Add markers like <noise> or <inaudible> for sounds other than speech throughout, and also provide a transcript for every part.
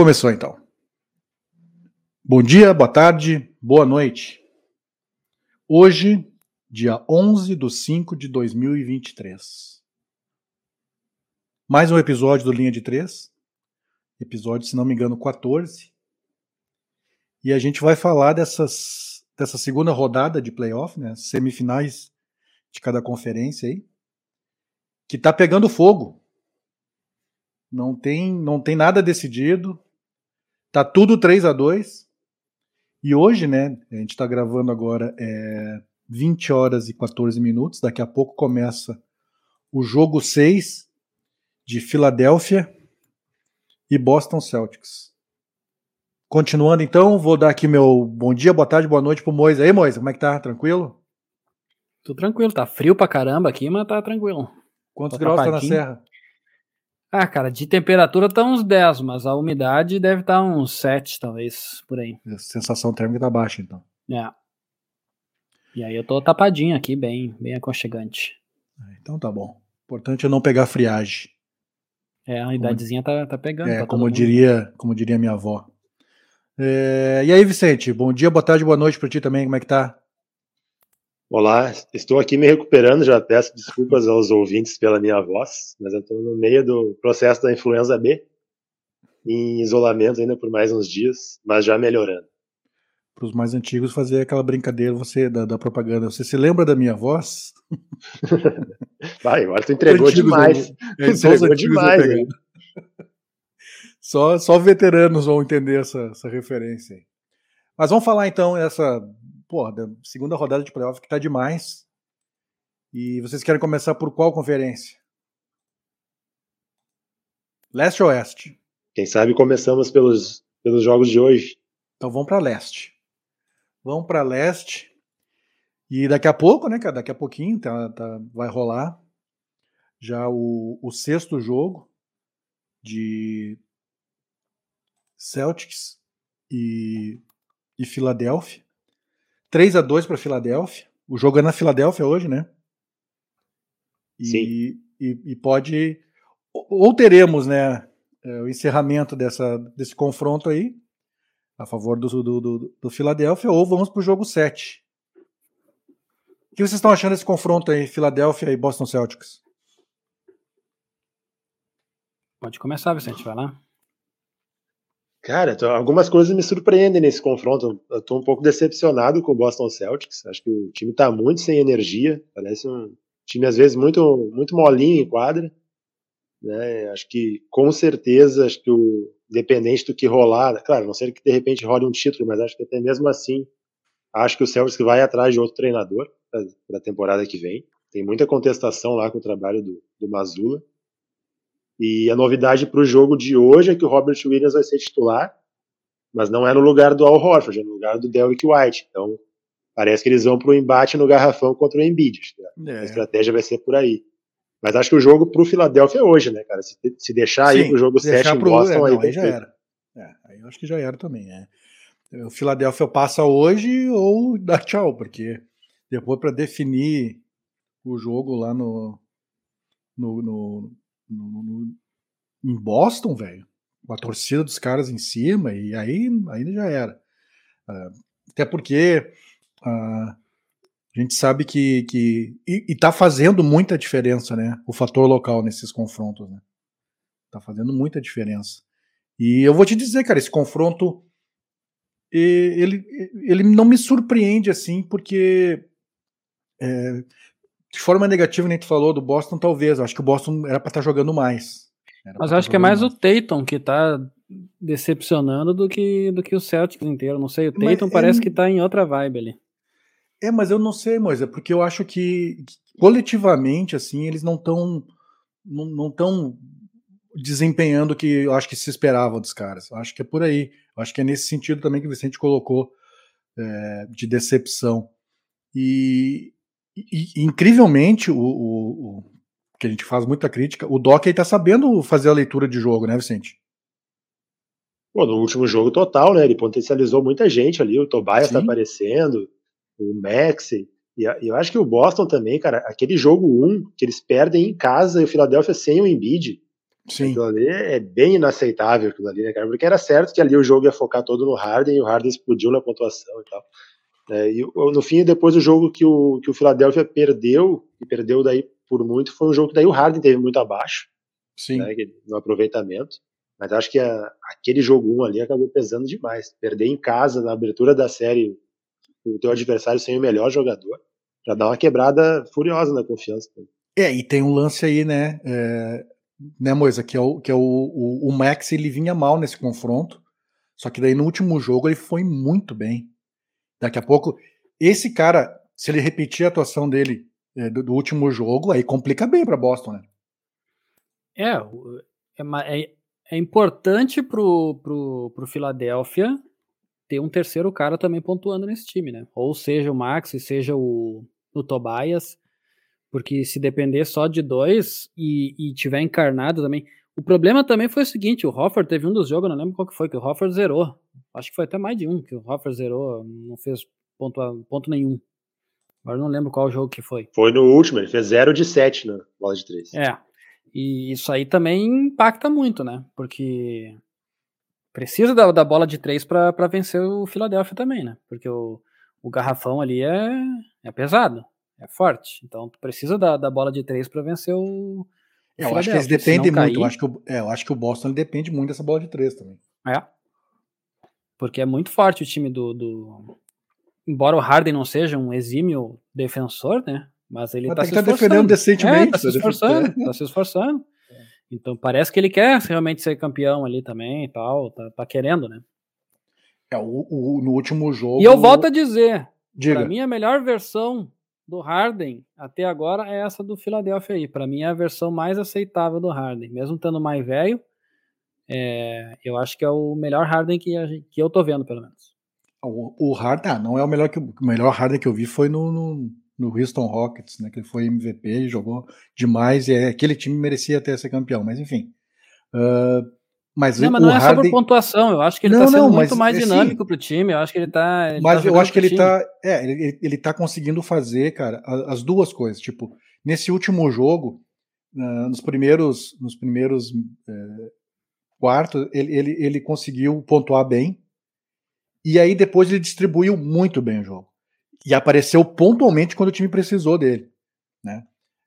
Começou então. Bom dia, boa tarde, boa noite. Hoje, dia 11 de 5 de 2023. Mais um episódio do Linha de 3. Episódio, se não me engano, 14. E a gente vai falar dessas, dessa segunda rodada de playoff, né? Semifinais de cada conferência aí. Que tá pegando fogo. Não tem, não tem nada decidido. Tá tudo 3 a 2 E hoje, né, a gente está gravando agora é 20 horas e 14 minutos. Daqui a pouco começa o jogo 6 de Filadélfia e Boston Celtics. Continuando então, vou dar aqui meu bom dia, boa tarde, boa noite pro Moisa. Aí, Moisa, como é que tá? Tranquilo? Tudo tranquilo, tá frio pra caramba aqui, mas tá tranquilo. Quantos Tô graus tá na serra? Ah, cara, de temperatura tá uns 10, mas a umidade deve estar tá uns 7, talvez, por aí. A sensação térmica tá baixa, então. É. E aí eu tô tapadinho aqui, bem, bem aconchegante. Ah, então tá bom. Importante é não pegar friagem. É, a idadezinha como... tá, tá pegando. É, como diria, como diria minha avó. É... E aí, Vicente, bom dia, boa tarde, boa noite pra ti também, como é que tá? Olá, estou aqui me recuperando, já peço desculpas aos ouvintes pela minha voz, mas eu estou no meio do processo da influenza B, em isolamento ainda por mais uns dias, mas já melhorando. Para os mais antigos, fazer aquela brincadeira você da, da propaganda. Você se lembra da minha voz? <laughs> Vai, agora tu entregou antigos, demais. <laughs> É, entregou demais. Né? <laughs> Só, só veteranos vão entender essa, essa referência. Mas vamos falar então essa porra, da segunda rodada de playoff que tá demais. E vocês querem começar por qual conferência? Leste ou Oeste? Quem sabe começamos pelos, pelos jogos de hoje. Então vamos para Leste. Vamos para Leste. E daqui a pouco, né, cara? Daqui a pouquinho tá, tá, vai rolar já o, o sexto jogo de Celtics e, e Filadélfia. 3 a 2 para Filadélfia. O jogo é na Filadélfia hoje, né? E, Sim. E, e pode. Ou teremos, né? É, o encerramento dessa, desse confronto aí, a favor do, do, do, do Filadélfia, ou vamos para o jogo 7. O que vocês estão achando desse confronto aí, Filadélfia e Boston Celtics? Pode começar, Vicente, vai lá. Cara, algumas coisas me surpreendem nesse confronto. Eu tô um pouco decepcionado com o Boston Celtics. Acho que o time tá muito sem energia. Parece um time, às vezes, muito, muito molinho em quadra. Né? Acho que, com certeza, acho que o independente do que rolar, claro, não sei que de repente role um título, mas acho que até mesmo assim, acho que o Celtics vai atrás de outro treinador para a temporada que vem. Tem muita contestação lá com o trabalho do, do Mazula. E a novidade para o jogo de hoje é que o Robert Williams vai ser titular, mas não é no lugar do Al Horford, é no lugar do Derrick White. Então, parece que eles vão para o embate no garrafão contra o Embiid. É. A estratégia vai ser por aí. Mas acho que o jogo para o Philadelphia é hoje, né, cara? Se, se deixar Sim, aí para o jogo 7 em Boston, é, não, aí, aí já era. É, aí eu acho que já era também. É. O Philadelphia passa hoje ou dá tchau, porque depois para definir o jogo lá no, no, no, no, no, em Boston, velho, com a torcida dos caras em cima, e aí ainda já era. Uh, até porque uh, a gente sabe que. que e, e tá fazendo muita diferença, né? O fator local nesses confrontos, né? Tá fazendo muita diferença. E eu vou te dizer, cara, esse confronto. Ele, ele não me surpreende assim, porque é, de forma negativa, nem tu falou do Boston, talvez. Eu acho que o Boston era para estar tá jogando mais. Era Mas eu acho que é mais, mais, o Tatum que tá decepcionando do que, do que o Celtics inteiro. Não sei, o Tatum mas, parece é... que tá em outra vibe ali. É, mas eu não sei, Moisa, porque eu acho que coletivamente, assim, eles não estão não, não tão desempenhando o que eu acho que se esperava dos caras. Eu acho que é por aí. Eu acho que é nesse sentido também que o Vicente colocou é, de decepção. E, e, incrivelmente, o, o, o, que a gente faz muita crítica, o Doc aí tá sabendo fazer a leitura de jogo, né, Vicente? Pô, no último jogo total, né? Ele potencializou muita gente ali. O Tobias Sim. tá aparecendo, o Max. E, e eu acho que o Boston também, cara, aquele jogo 1 que eles perdem em casa e o Philadelphia sem o Embiid. Sim. Aquilo ali é bem inaceitável, aquilo ali, né, cara? Porque era certo que ali o jogo ia focar todo no Harden e o Harden explodiu na pontuação e tal. É, e no fim, depois do jogo que o, que o Philadelphia perdeu, e perdeu daí por muito, foi um jogo que daí o Harden teve muito abaixo. Sim. Né, no aproveitamento. Mas acho que a, aquele jogo 1 ali acabou pesando demais. Perder em casa, na abertura da série, o teu adversário sem o melhor jogador, já dá uma quebrada furiosa na confiança. É, e tem um lance aí, né, é, né, Moisa, que é, o, que é o, o, o, Max, ele vinha mal nesse confronto, só que daí no último jogo ele foi muito bem. Daqui a pouco, esse cara, se ele repetir a atuação dele é, do, do, último jogo, aí complica bem para Boston, né? É, é, é, é importante pro, pro, pro Philadelphia ter um terceiro cara também pontuando nesse time, né? Ou seja o Max, seja o, o Tobias, porque se depender só de dois e, e tiver encarnado também. O problema também foi o seguinte: o Hoffer teve um dos jogos, não lembro qual que foi, que o Hoffer zerou. Acho que foi até mais de um que o Hoffer zerou, não fez ponto, ponto nenhum. Agora não lembro qual jogo que foi. Foi no último, ele fez 0 de 7 na bola de 3. É. E isso aí também impacta muito, né? Porque precisa da, da bola de 3 para vencer o Philadelphia também, né? Porque o, o garrafão ali é, é pesado é forte. Então tu precisa da, da bola de três para vencer o. É, eu acho que eles dependem muito. Cair... Eu, acho que o, é, eu acho que o Boston depende muito dessa bola de três também. É. Porque é muito forte o time do. do... Embora o Harden não seja um exímio defensor, né? Mas ele está se tá defendendo decentemente. É, tá se esforçando, tá se esforçando. Então parece que ele quer realmente ser campeão ali também e tal. Tá, tá querendo, né? É, o, o, no último jogo. E eu volto a dizer: pra mim, a melhor versão do Harden até agora é essa do Philadelphia aí. Para mim é a versão mais aceitável do Harden, mesmo estando mais velho. É, eu acho que é o melhor Harden que, que eu tô vendo, pelo menos. O, o Harden, ah, não é o melhor que o melhor Harden que eu vi foi no, no, no Houston Rockets, né? Que ele foi MVP, jogou demais e é, aquele time merecia até ser campeão, mas enfim. Uh, mas, não, mas não é Harden... sobre pontuação, eu acho que ele não, tá sendo não, muito mais é dinâmico assim, pro time, eu acho que ele tá. Ele mas tá eu acho que ele time. tá. É, ele, ele tá conseguindo fazer, cara, as duas coisas. Tipo, nesse último jogo, nos primeiros, nos primeiros é, quartos, ele, ele, ele conseguiu pontuar bem. E aí depois ele distribuiu muito bem o jogo. E apareceu pontualmente quando o time precisou dele. Né?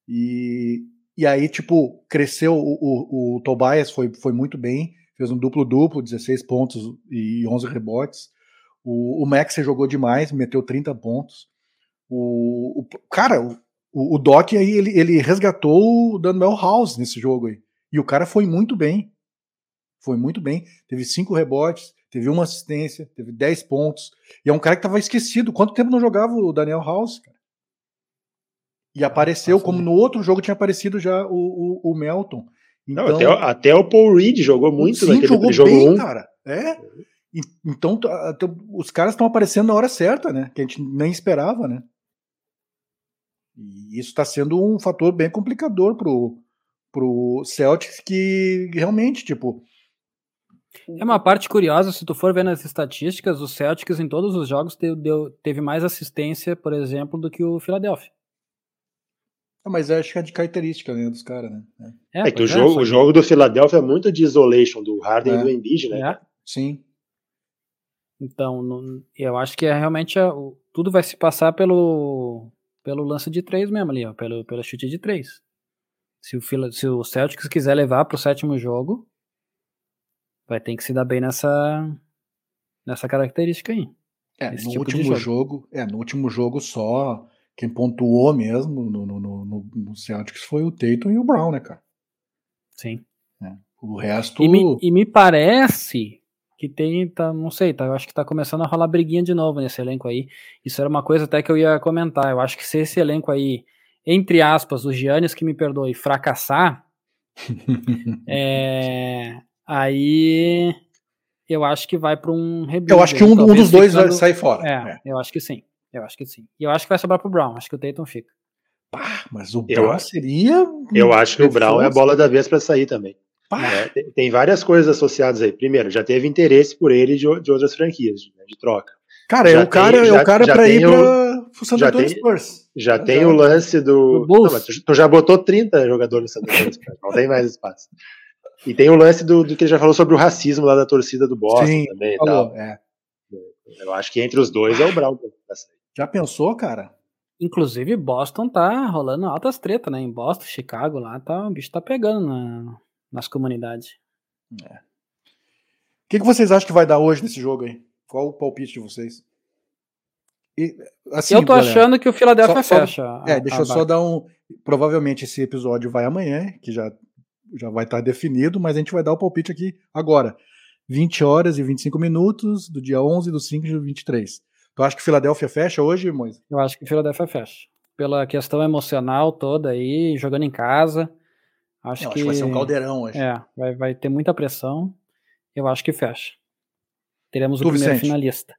E, e aí, tipo, cresceu o, o, o Tobias, foi, foi muito bem, fez um duplo-duplo, 16 pontos e 11 rebotes. O, o Max jogou demais, meteu 30 pontos. O, o cara, o, o Doc aí, ele, ele resgatou o Daniel House nesse jogo aí. E o cara foi muito bem. Foi muito bem. Teve cinco rebotes, teve uma assistência, teve 10 pontos. E é um cara que tava esquecido. Quanto tempo não jogava o Daniel House, cara? E apareceu, como no outro jogo tinha aparecido já o, o, o Melton. Então, Não, até, até, o Paul Reed jogou muito sim, naquele jogou jogo bem, um. cara. É. E, então, os caras estão aparecendo na hora certa, né? Que a gente nem esperava, né? E isso está sendo um fator bem complicador pro, pro Celtics, que realmente, tipo. É uma parte curiosa, se tu for ver nas estatísticas, o Celtics em todos os jogos deu, deu, teve mais assistência, por exemplo, do que o Philadelphia. Ah, mas acho que é de característica né, dos caras, né? É, é que o, é, jogo, o jogo do Philadelphia é muito de isolation, do Harden é. e do Embiid, né? É. Sim. Então, no, eu acho que é realmente a, o, tudo vai se passar pelo, pelo lance de três mesmo ali, ó, pelo, pelo chute de três. Se o, se o Celtics quiser levar para o sétimo jogo, vai ter que se dar bem nessa, nessa característica aí. É, no tipo último jogo. jogo. é, no último jogo só quem pontuou mesmo no, no, no, no Celtics foi o Tatum e o Brown, né, cara? Sim. É. O resto. E me, e me, parece que tem, tá, não sei, tá, eu acho que tá começando a rolar briguinha de novo nesse elenco aí. Isso era uma coisa até que eu ia comentar. Eu acho que se esse elenco aí, entre aspas, os Giannis que me perdoe, fracassar, <laughs> é, aí eu acho que vai para um rebuild. Eu acho que um, um dos dois ficando, vai sair fora. É, é, eu acho que sim. Eu acho que sim. E eu acho que vai sobrar pro Brown. Acho que o Tatum fica. Pá, mas o Brown eu, seria. Eu acho que o Brown é a bola da vez para sair também. É, tem, tem, várias coisas associadas aí. Primeiro, já teve interesse por ele de, de outras franquias, né, de troca. Cara, é o cara, tem, é o cara para ir para o já tem, Spurs. Já tem já. o lance do. do Não, tu, tu, já botou 30 jogadores no San Antonio Spurs, não tem mais espaço. E tem o lance do, do, que ele já falou sobre o racismo lá da torcida do Boston Sim, também. Falou, é. Eu acho que entre os dois é o Brown. Já pensou, cara? Inclusive, Boston tá rolando altas tretas, né? Em Boston, Chicago, lá tá, o bicho tá pegando na, nas comunidades. É. O que, que vocês acham que vai dar hoje nesse jogo aí? Qual o palpite de vocês? E, assim, eu tô galera, achando que o Philadelphia só, fecha. Só, é, deixa eu só dar um. Provavelmente esse episódio vai amanhã, que já, já vai estar definido, mas a gente vai dar o palpite aqui agora. 20 horas e 25 minutos do dia 11 do 5 de 23. Tu acha que Filadélfia fecha hoje, Moisés? Eu acho que Filadélfia fecha. Pela questão emocional toda aí, jogando em casa. Acho, que, acho que vai ser um caldeirão hoje. É, vai, vai ter muita pressão. Eu acho que fecha. Teremos tu, o primeiro Vicente. finalista.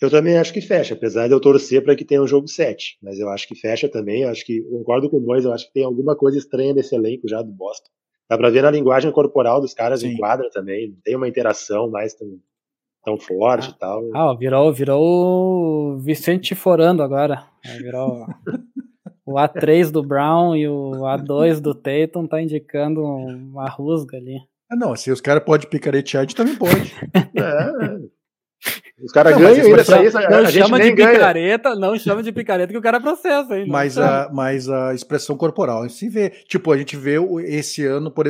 Eu também acho que fecha, apesar de eu torcer para que tenha um jogo 7. Mas eu acho que fecha também. Eu acho que concordo com o Moisés, eu acho que tem alguma coisa estranha nesse elenco já do Boston. Dá pra ver na linguagem corporal dos caras Sim. em quadra também. Não tem uma interação mais tão, tão forte ah. e tal. Ah, virou, virou o Vicente Forando agora. Virou o A3 do Brown e o A2 do Tatum tá indicando uma rusga ali. Ah, não, se os caras podem picaretear, a gente também pode. <laughs> é. Os caras ganham ainda pra isso. Não a chama de picareta, ganha. não chama de picareta que o cara processa, hein? Mas a, mas a expressão corporal, se vê. Tipo, a gente vê esse ano por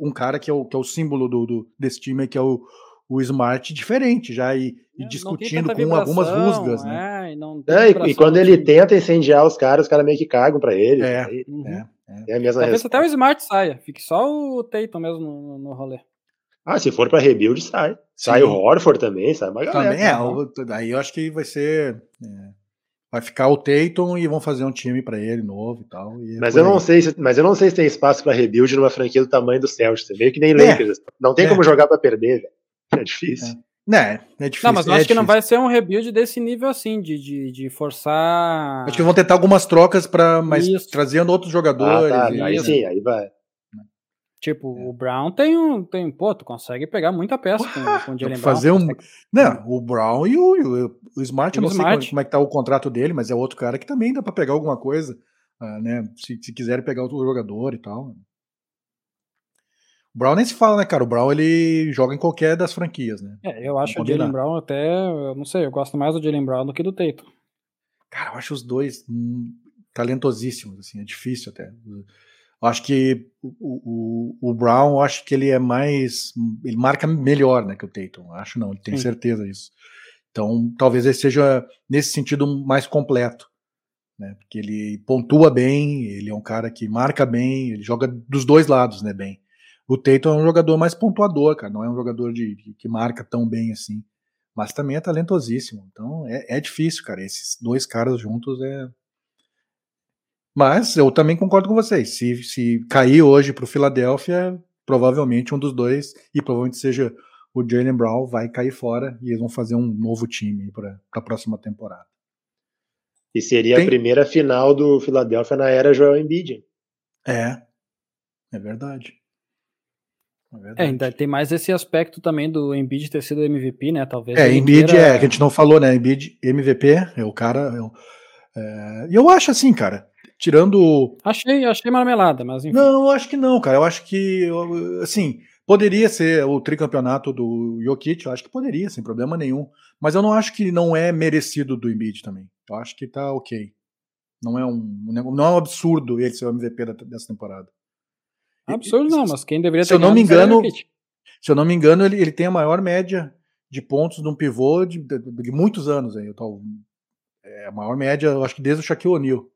um cara que é o, que é o símbolo do, do desse time, que é o, o Smart, diferente já, e, e é, discutindo com algumas rusgas, né? É, e, é, e, quando ele tenta incendiar os caras, os caras meio que cagam pra ele. É, aí, uhum. é, é. a mesma Talvez até o Smart saia, fique só o Tatum mesmo no, no rolê. Ah, se for para rebuild, sai. Sai Sim. o Horford também, sai uma galera. Também é, né? aí eu acho que vai ser. É, vai ficar o Tatum e vão fazer um time para ele novo e tal. E é mas, eu não sei se, mas eu não sei se tem espaço para rebuild numa franquia do tamanho do Celtics. É meio que nem é. Lakers. Não tem como jogar para perder, velho. <laughs> É difícil. É, é difícil. Não, mas eu acho é que não vai ser um rebuild desse nível assim, de, de, de forçar. Acho que vão tentar algumas trocas para mais trazendo outros jogadores. Ah, tá, aí sim, aí vai. Tipo, é. o Brown tem um. Tem, pô, tu consegue pegar muita peça com, <laughs> com o Jalen Brown. Fazer um. Não, o Brown e o, o, o Smart, eu não Smart. sei como, é que tá o contrato dele, mas é outro cara que também dá para pegar alguma coisa, uh, né? Se, se quiserem pegar outro jogador e tal. O Brown nem se fala, né, cara? O Brown ele joga em qualquer das franquias, né? É, eu acho o Jalen Brown até. Eu não sei, eu gosto mais do Jalen Brown do que do Tatum. Cara, eu acho os dois hum, talentosíssimos, assim, é difícil até. Eu acho que o, o, o, Brown, acho que ele é mais. Ele marca melhor né, que o Tatum. Acho não, ele tem Sim. certeza disso. Então, talvez ele seja, nesse sentido, mais completo. Né, porque ele pontua bem, ele é um cara que marca bem, ele joga dos dois lados né, bem. O Tatum é um jogador mais pontuador, cara, não é um jogador de, de que marca tão bem assim. Mas também é talentosíssimo. Então é, é difícil, cara. Esses dois caras juntos é, mas eu também concordo com vocês. Se, se cair hoje para o Philadelphia, provavelmente um dos dois, e provavelmente seja o Jalen Brown, vai cair fora e eles vão fazer um novo time para a próxima temporada. E seria Tem... a primeira final do Philadelphia na era Joel Embiid. É, é verdade. É, é, ainda tem mais esse aspecto também do Embiid ter sido MVP, né? Talvez. É, Embiid é, que a gente não falou, né? Embiid MVP, é o cara. É, e eu acho assim, cara, Tirando. Achei, achei marmelada, mas enfim. Não, eu acho que não, cara. Eu acho que, assim, poderia ser o tricampeonato do Jokic, eu acho que poderia, sem problema nenhum. Mas eu não acho que não é merecido do Embiid também. Eu acho que tá ok. Não é um, não é um absurdo ele ser o MVP dessa temporada. Absurdo não, mas quem deveria ter Se eu não me engano, se eu não me engano, ele, ele tem a maior média de pontos de um pivô de, de, de muitos anos aí. Tô, é a maior média, eu acho que desde o Shaquille O'Neal.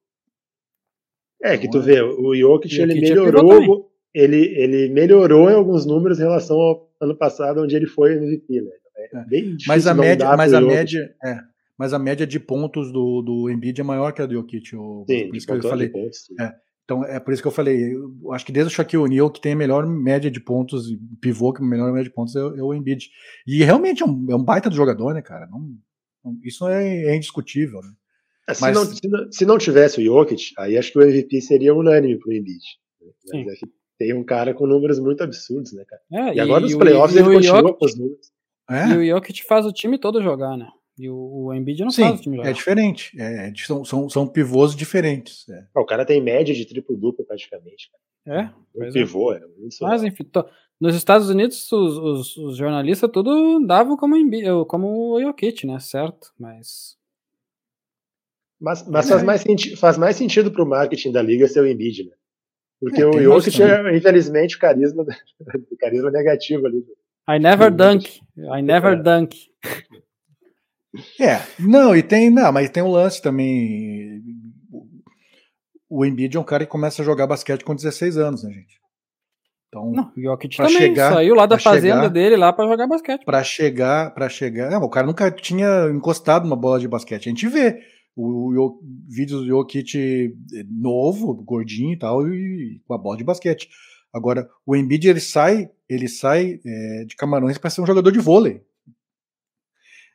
É, que tu vê, o Jokic, ele melhorou, ele, ele melhorou em alguns números em relação ao ano passado, onde ele foi MVP, né? É, é. bem mas a média, mas a média, é, mas a média de pontos do, do Embiid é maior que a do Jokic. O, sim, por isso que eu falei. Pontos, é, então é por isso que eu falei. Eu acho que desde o Shaquille O'Neal que tem a melhor média de pontos, pivô que a melhor média de pontos é, é o Embiid. E realmente é um, é um baita do jogador, né, cara? Não, isso é, é indiscutível, né? É, se, Mas... não, se, não, se, não, tivesse o Jokic, aí acho que o MVP seria unânime pro Embiid. Né? Mas é tem um cara com números muito absurdos, né, cara? É, e, agora nos playoffs ele continua Jokic, com os números. É. E o Jokic faz o time todo jogar, né? E o, o Embiid não Sim, faz o time jogar. É diferente. É, é são, são, são pivôs diferentes. É. O cara tem média de triplo-duplo praticamente. Cara. É, o pivô, é. Isso Mas enfim, tô... nos Estados Unidos os, os, os, jornalistas tudo davam como, como o Jokic, né? Certo, mas. Mas, mas é. faz, mais faz mais sentido pro marketing da liga ser o Embiid, né? Porque é, o Jokic é, infelizmente, carisma, <laughs> o carisma negativo ali. I never dunk. I never é. dunk. É, não, e tem, não, mas tem um lance também. O Embiid é um cara que começa a jogar basquete com 16 anos, né, gente? Então, não, o Jokic também chegar, saiu lá da fazenda chegar, dele lá para jogar basquete. Para chegar, para chegar, não, o cara nunca tinha encostado uma bola de basquete. A gente vê o, o, vídeos do Jokic novo, gordinho e tal, e com a bola de basquete. Agora, o Embiid ele sai, ele sai é, de Camarões para ser um jogador de vôlei.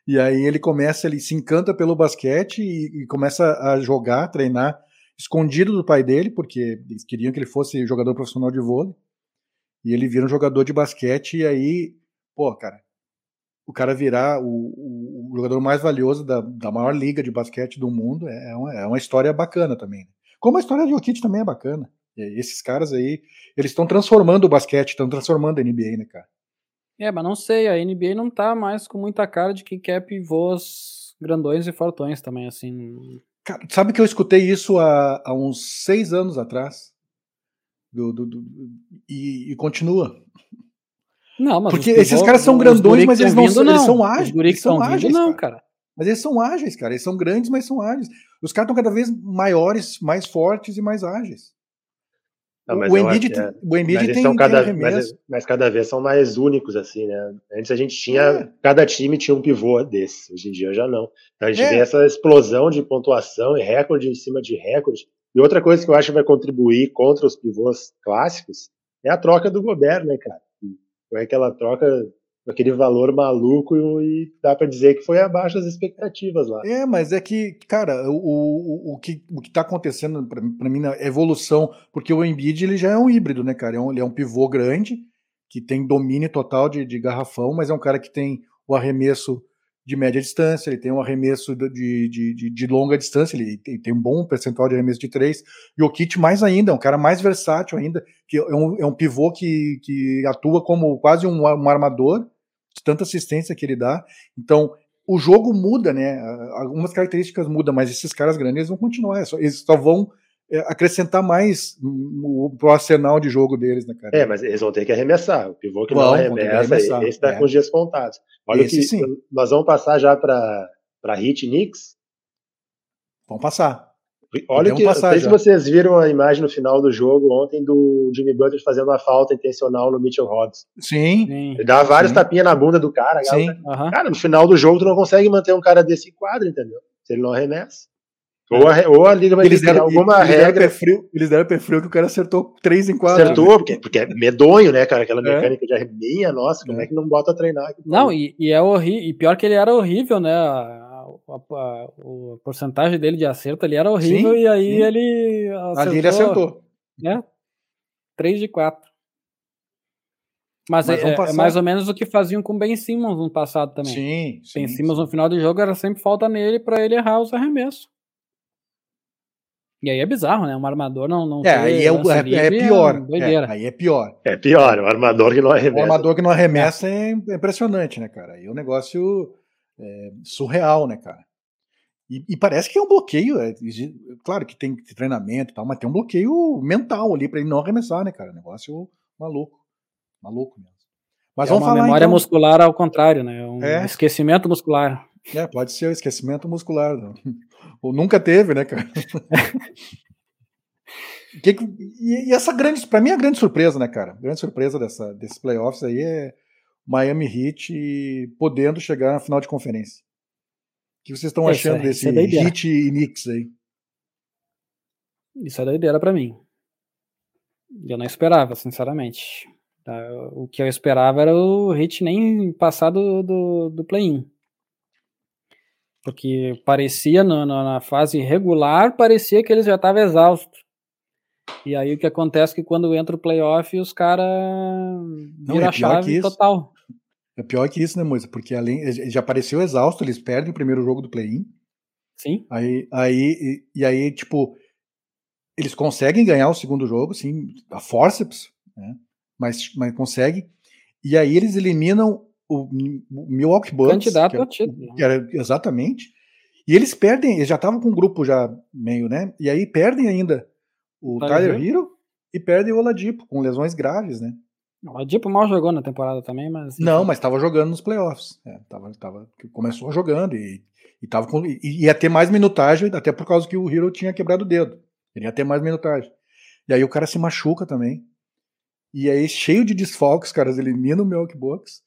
E aí ele começa, ele se encanta pelo basquete e, e começa a jogar, treinar escondido do pai dele, porque eles queriam que ele fosse jogador profissional de vôlei. E ele vira um jogador de basquete e aí, pô, cara, o cara virar o, o jogador mais valioso da, da, maior liga de basquete do mundo é, é uma, é uma história bacana também. Como a história de Jokic também é bacana. E esses caras aí, eles estão transformando o basquete, estão transformando a NBA, né, cara? É, mas não sei, a NBA não tá mais com muita cara de que quer pivôs grandões e fortões também, assim. Cara, sabe que eu escutei isso há, há uns seis anos atrás? Do, do, do e, e, continua. Não, mas Porque esses caras são grandões, mas eles não, vindo, não. eles são ágeis. Os eles são ágeis, não, cara. cara. Mas eles são ágeis, cara. Eles são grandes, mas são ágeis. Os caras estão cada vez maiores, mais fortes e mais ágeis. Não, o Embiid, é, o Embiid tem, cada, tem mas, mas, cada vez são mais únicos, assim, né? Antes a gente tinha, é. cada time tinha um pivô desse, hoje em dia já não. Então a gente é. vê essa explosão de pontuação e recorde em cima de recorde. E outra coisa que eu acho que vai contribuir contra os pivôs clássicos é a troca do Gobert, né, cara? Foi aquela troca aquele valor maluco e dá para dizer que foi abaixo das expectativas lá. É, mas é que, cara, o, o, o, que, o que tá acontecendo para mim na evolução, porque o Embiid ele já é um híbrido, né, cara? É um, ele é um pivô grande, que tem domínio total de, de garrafão, mas é um cara que tem o arremesso de média distância, ele tem um arremesso de, de, de, de longa distância, ele tem, tem, um bom percentual de arremesso de três, e o Kit mais ainda, é um cara mais versátil ainda, que é um, é um pivô que, que atua como quase um, um armador, de tanta assistência que ele dá. Então, o jogo muda, né? Algumas características mudam, mas esses caras grandes eles vão continuar, eles só vão é, acrescentar mais pro arsenal de jogo deles, né, cara? É, mas eles vão ter que arremessar. O pivô que não arremessa, esse está é. com os dias contados. Olha esse, que sim. nós vamos passar já para Hit Knicks. Vamos passar. Olha que, não sei já. se vocês viram a imagem no final do jogo ontem do Jimmy Butler fazendo uma falta intencional no Mitchell Robinson. Sim. Ele dá vários tapinhas na bunda do cara. Sim. Cara, cara, no final do jogo tu não consegue manter um cara desse em quadro, entendeu? Se ele não arremessa. Ou a, ou a liga vai eles deram, alguma eles regra. Deram frio, eles deram pé frio que o cara acertou três em quadro. Acertou, porque, porque é medonho, né, cara? Aquela é. mecânica é. de arremeia, nossa, como é. é que não bota a treinar? Não, e, e é horrível. E pior que ele era horrível, né? a, a, a porcentagem dele de acerto ali era horrível sim, e aí sim. ele acertou, ali ele acertou. Né? 3 de 4. Mas, Mas é, é, mais ou menos o que faziam com o Ben Simmons no passado também. Sim, sim Ben Simmons sim. no final do jogo era sempre falta nele para ele errar os arremessos. E aí é bizarro, né? Um armador não. não é, aí é, é, é, pior. É, aí é pior. É pior, o armador que não arremessa. O armador que não arremessa é, impressionante, né, cara? Aí o negócio é, surreal, né, cara? E, e, parece que é um bloqueio, é, claro que tem treinamento e tal, mas tem um bloqueio mental ali para ele não arremessar, né, cara? Negócio maluco, maluco mesmo. Mas é vamos uma falar, memória então... muscular ao contrário, né? Um é. esquecimento muscular. É, pode ser o esquecimento muscular. Não. <laughs> Ou nunca teve, né, cara? <laughs> que, e, e, essa grande, para mim, a grande surpresa, né, cara? A grande surpresa dessa, desses playoffs aí é Miami Heat podendo chegar na final de conferência. O que vocês estão achando é, desse é Heat e Knicks aí? Isso é doideira para mim. Eu não esperava, sinceramente. Tá, o que eu esperava era o Heat nem passar do, do, do play-in. Porque parecia, no, no, na fase regular, parecia que eles já estavam exaustos. E aí o que acontece é que quando entra o playoff, os caras viram é a chave total. É pior que isso, né, Moisa? Porque além já apareceu exausto, eles perdem o primeiro jogo do play-in. Sim. Aí, aí e, e, aí tipo eles conseguem ganhar o segundo jogo, sim, a forceps, né? mas, mas conseguem. E aí eles eliminam o, o Milwaukee Bucks. Candidato ao título. Né? Era, exatamente. E eles perdem, eles já estavam com um grupo já meio, né? E aí perdem ainda o Tyler, Tyler Hero e perdem o Oladipo, com lesões graves, né? O Oladipo mal jogou na temporada também, mas... Não, mas estava jogando nos playoffs. É, tava, tava, começou jogando e, e, tava com, e ia ter mais minutagem, até por causa que o Hero tinha quebrado o dedo. Ele ia ter mais minutagem. E aí o cara se machuca também. E aí, cheio de desfalques, caras eliminam o Milwaukee Bucks.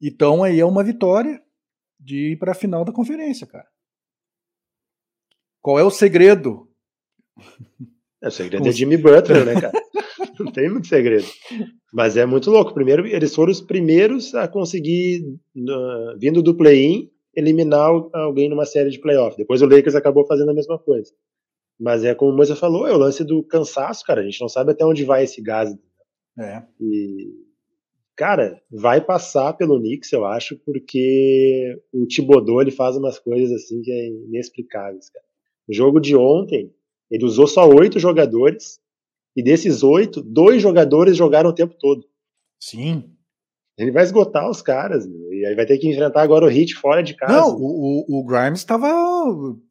Então aí é uma vitória de ir para a final da conferência, cara. Qual é o segredo? <laughs> É, o segredo é Jimmy Butler, né, cara? <laughs> Não tem muito segredo. Mas é muito louco. Primeiro, eles foram os primeiros a conseguir, uh, vindo do play-in, eliminar alguém numa série de playoff. Depois o Lakers acabou fazendo a mesma coisa. Mas é como o Moisa falou, é o lance do cansaço, cara. A gente não sabe até onde vai esse gás. É. E, cara, vai passar pelo Knicks, eu acho, porque o Thibodeau, ele faz umas coisas assim que é inexplicáveis, cara. No jogo de ontem, ele usou só oito jogadores, e desses oito, dois jogadores jogaram o tempo todo. Sim. Ele vai esgotar os caras, meu, e aí vai ter que enfrentar agora o Hit fora de casa. Não, o, o, o Grimes estava.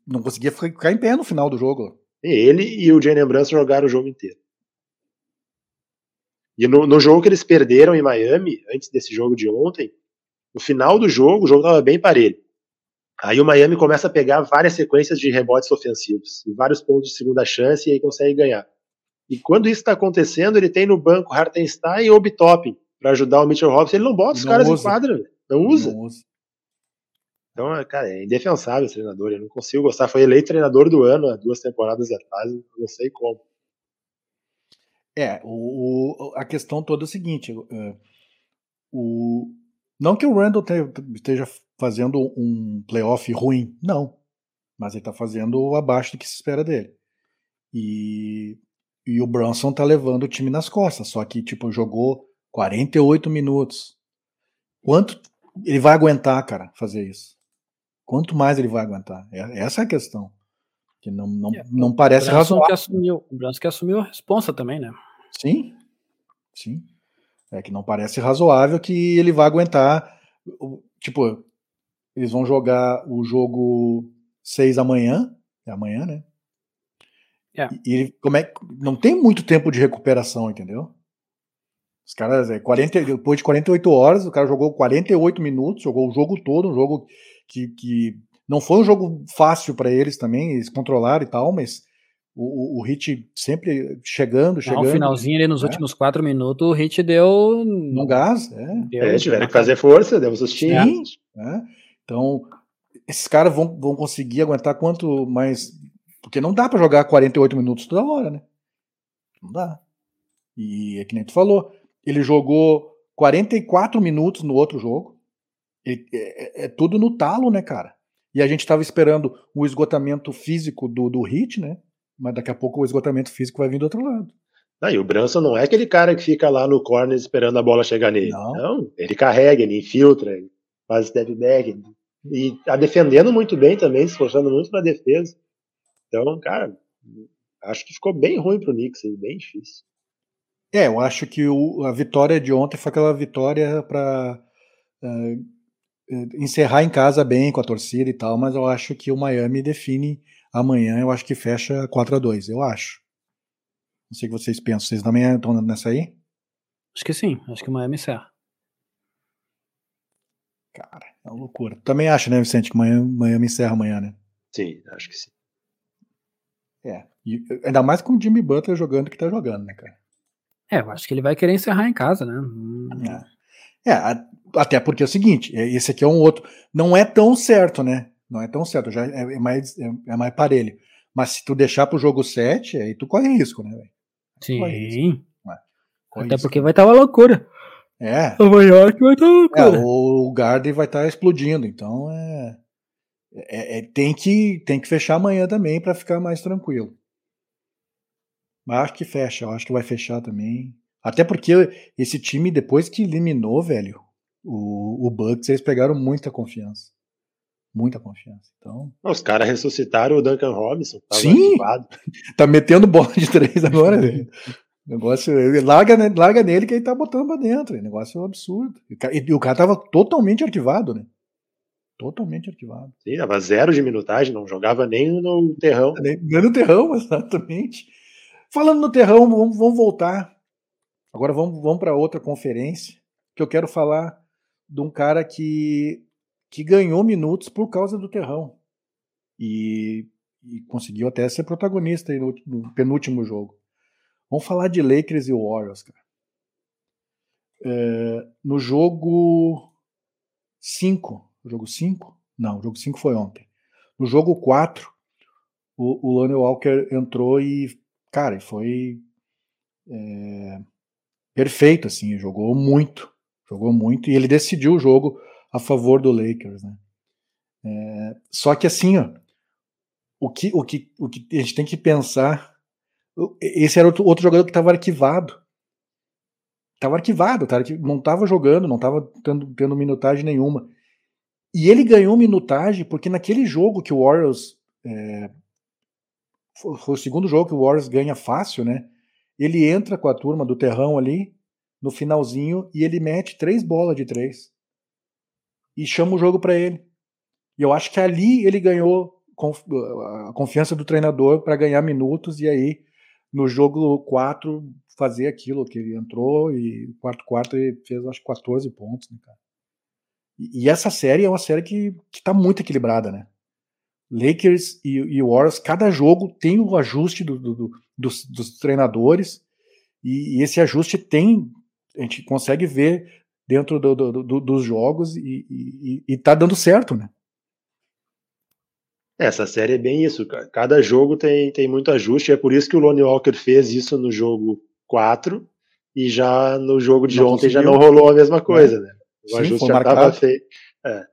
não conseguia ficar em pé no final do jogo. Ele e o Jalen Brunson jogaram o jogo inteiro. E no, no, jogo que eles perderam em Miami, antes desse jogo de ontem, no final do jogo, o jogo estava bem parelho. Aí o Miami começa a pegar várias sequências de rebotes ofensivos, e vários pontos de segunda chance, e aí consegue ganhar. E quando isso está acontecendo, ele tem no banco Hartenstein e Obi Toppin para ajudar o Mitchell Robinson. Ele não bota os não caras usa. em quadra, não usa. não usa. Então, é, cara, é indefensável esse treinador. Eu não consigo gostar. Foi eleito treinador do ano há duas temporadas atrás, não sei como. É, o, a questão toda é o seguinte: uh, o, não que o Randall esteja fazendo um playoff ruim, não. Mas ele está fazendo abaixo do que se espera dele. E, e o Brunson tá levando o time nas costas. Só que, tipo, jogou 48 minutos. Quanto ele vai aguentar, cara, fazer isso? Quanto mais ele vai aguentar? É, essa é a questão. Que não, não, é, não parece razoável. Que assumiu, o Brunson que assumiu a responsa também, né? Sim, sim. É que não parece razoável que ele vá aguentar. Tipo, eles vão jogar o jogo 6 amanhã. É amanhã, né? É. E ele, como é, não tem muito tempo de recuperação, entendeu? Os caras, é, 40, depois de 48 horas, o cara jogou 48 minutos, jogou o jogo todo, um jogo que, que não foi um jogo fácil para eles também, eles controlaram e tal, mas o, o, Hit sempre chegando, chegando. No finalzinho ali nos é. últimos quatro minutos, o Hit deu. No gás, é. Deu, é, tiveram que fazer força, deu um sustinho. Sim, é. Então, esses caras vão, vão conseguir aguentar quanto mais. Porque não dá para jogar 48 minutos toda hora, né? Não dá. E é que nem tu falou. Ele jogou 44 minutos no outro jogo. Ele, é, é, é, tudo no talo, né, cara? E a gente estava esperando o esgotamento físico do, do Hit, né? mas daqui a pouco o esgotamento físico vai vir do outro lado. Ah, e o Branson não é aquele cara que fica lá no corner esperando a bola chegar nele. Não, não ele carrega, ele infiltra, ele faz step back. E tá defendendo muito bem também, se esforçando muito na defesa. Então, cara, acho que ficou bem ruim pro Knicks, bem difícil. É, eu acho que o, a vitória de ontem foi aquela vitória para uh, eh, encerrar em casa bem com a torcida e tal, mas eu acho que o Miami define Amanhã eu acho que fecha 4 a 2 eu acho. Não sei o que vocês pensam. Vocês também estão nessa aí? Acho que sim. Acho que o Miami encerra. Cara, é uma loucura. Também acho, né, Vicente, que Miami, Miami encerra amanhã, né? Sim, acho que sim. É. E, ainda mais com o Jimmy Butler jogando que tá jogando, né, cara? É, eu acho que ele vai querer encerrar em casa, né? É. é, até porque é o seguinte, é, esse aqui é um outro. Não é tão certo, né? Não é tão certo, já é, é mais, é, é, mais parelho. Mas se tu deixar pro jogo 7, aí tu corre risco, né, velho? Sim. Risco. Até risco. porque vai estar tá uma loucura. É. Nova York vai estar tá uma loucura. É, o Garden vai estar tá explodindo, então é, é, é, tem, que, tem que fechar amanhã também para ficar mais tranquilo. Mas acho que fecha, eu acho que vai fechar também. Até porque esse time, depois que eliminou, velho, o, o Bucks, eles pegaram muita confiança muita confiança. Então, Os caras ressuscitaram o Duncan Robinson. tava Sim. ativado. <laughs> tá metendo bola de três agora. né? Negócio, larga, ne- larga nele que ele tá botando pra dentro. é Negócio absurdo. E o ca- E o cara tava totalmente arquivado, né? Totalmente arquivado. Sim, tava zero de minutagem, não jogava nem no terrão. Nem nem no terrão, <laughs> exatamente. Falando no terrão, vamos, vamos voltar. Agora vamos, vamos para outra conferência, que eu quero falar de um cara que, que ganhou minutos por causa do terrão. E, e conseguiu até ser protagonista no, no penúltimo jogo. Vamos falar de Lakers e Warriors, cara. É, no jogo 5. Jogo 5? Não, o jogo 5 foi ontem. No jogo 4, o, o Lonnie Walker entrou e, cara, foi é, perfeito, assim, jogou muito, jogou muito, e ele decidiu o jogo a favor do Lakers, né? É, só que assim, ó, o que, o, que, o que a gente tem que pensar, esse era outro, outro jogador que estava arquivado, estava arquivado, tá? não estava jogando, não estava tendo, tendo minutagem nenhuma, e ele ganhou minutagem porque naquele jogo que o Warriors é, foi o segundo jogo que o Warriors ganha fácil, né? Ele entra com a turma do terrão ali no finalzinho e ele mete três bolas de três e chama o jogo para ele. E eu acho que ali ele ganhou a confiança do treinador para ganhar minutos e aí no jogo 4 fazer aquilo que ele entrou e quarto quarto ele fez acho que 14 pontos, né, cara? E, e essa série é uma série que, que tá muito equilibrada, né? Lakers e, e Warriors, cada jogo tem o ajuste do- do- do- dos, dos treinadores e, e esse ajuste tem, a gente consegue ver dentro do- do- do- dos jogos e, e, e tá dando certo, né? Essa série é bem isso. ca- Cada jogo tem, tem muito ajuste. É por isso que o Lonnie Walker fez isso no jogo 4 e já no jogo de Não ontem já conseguiu. não rolou a mesma coisa, né? O Sim, ajuste já estava marcado. feito. É.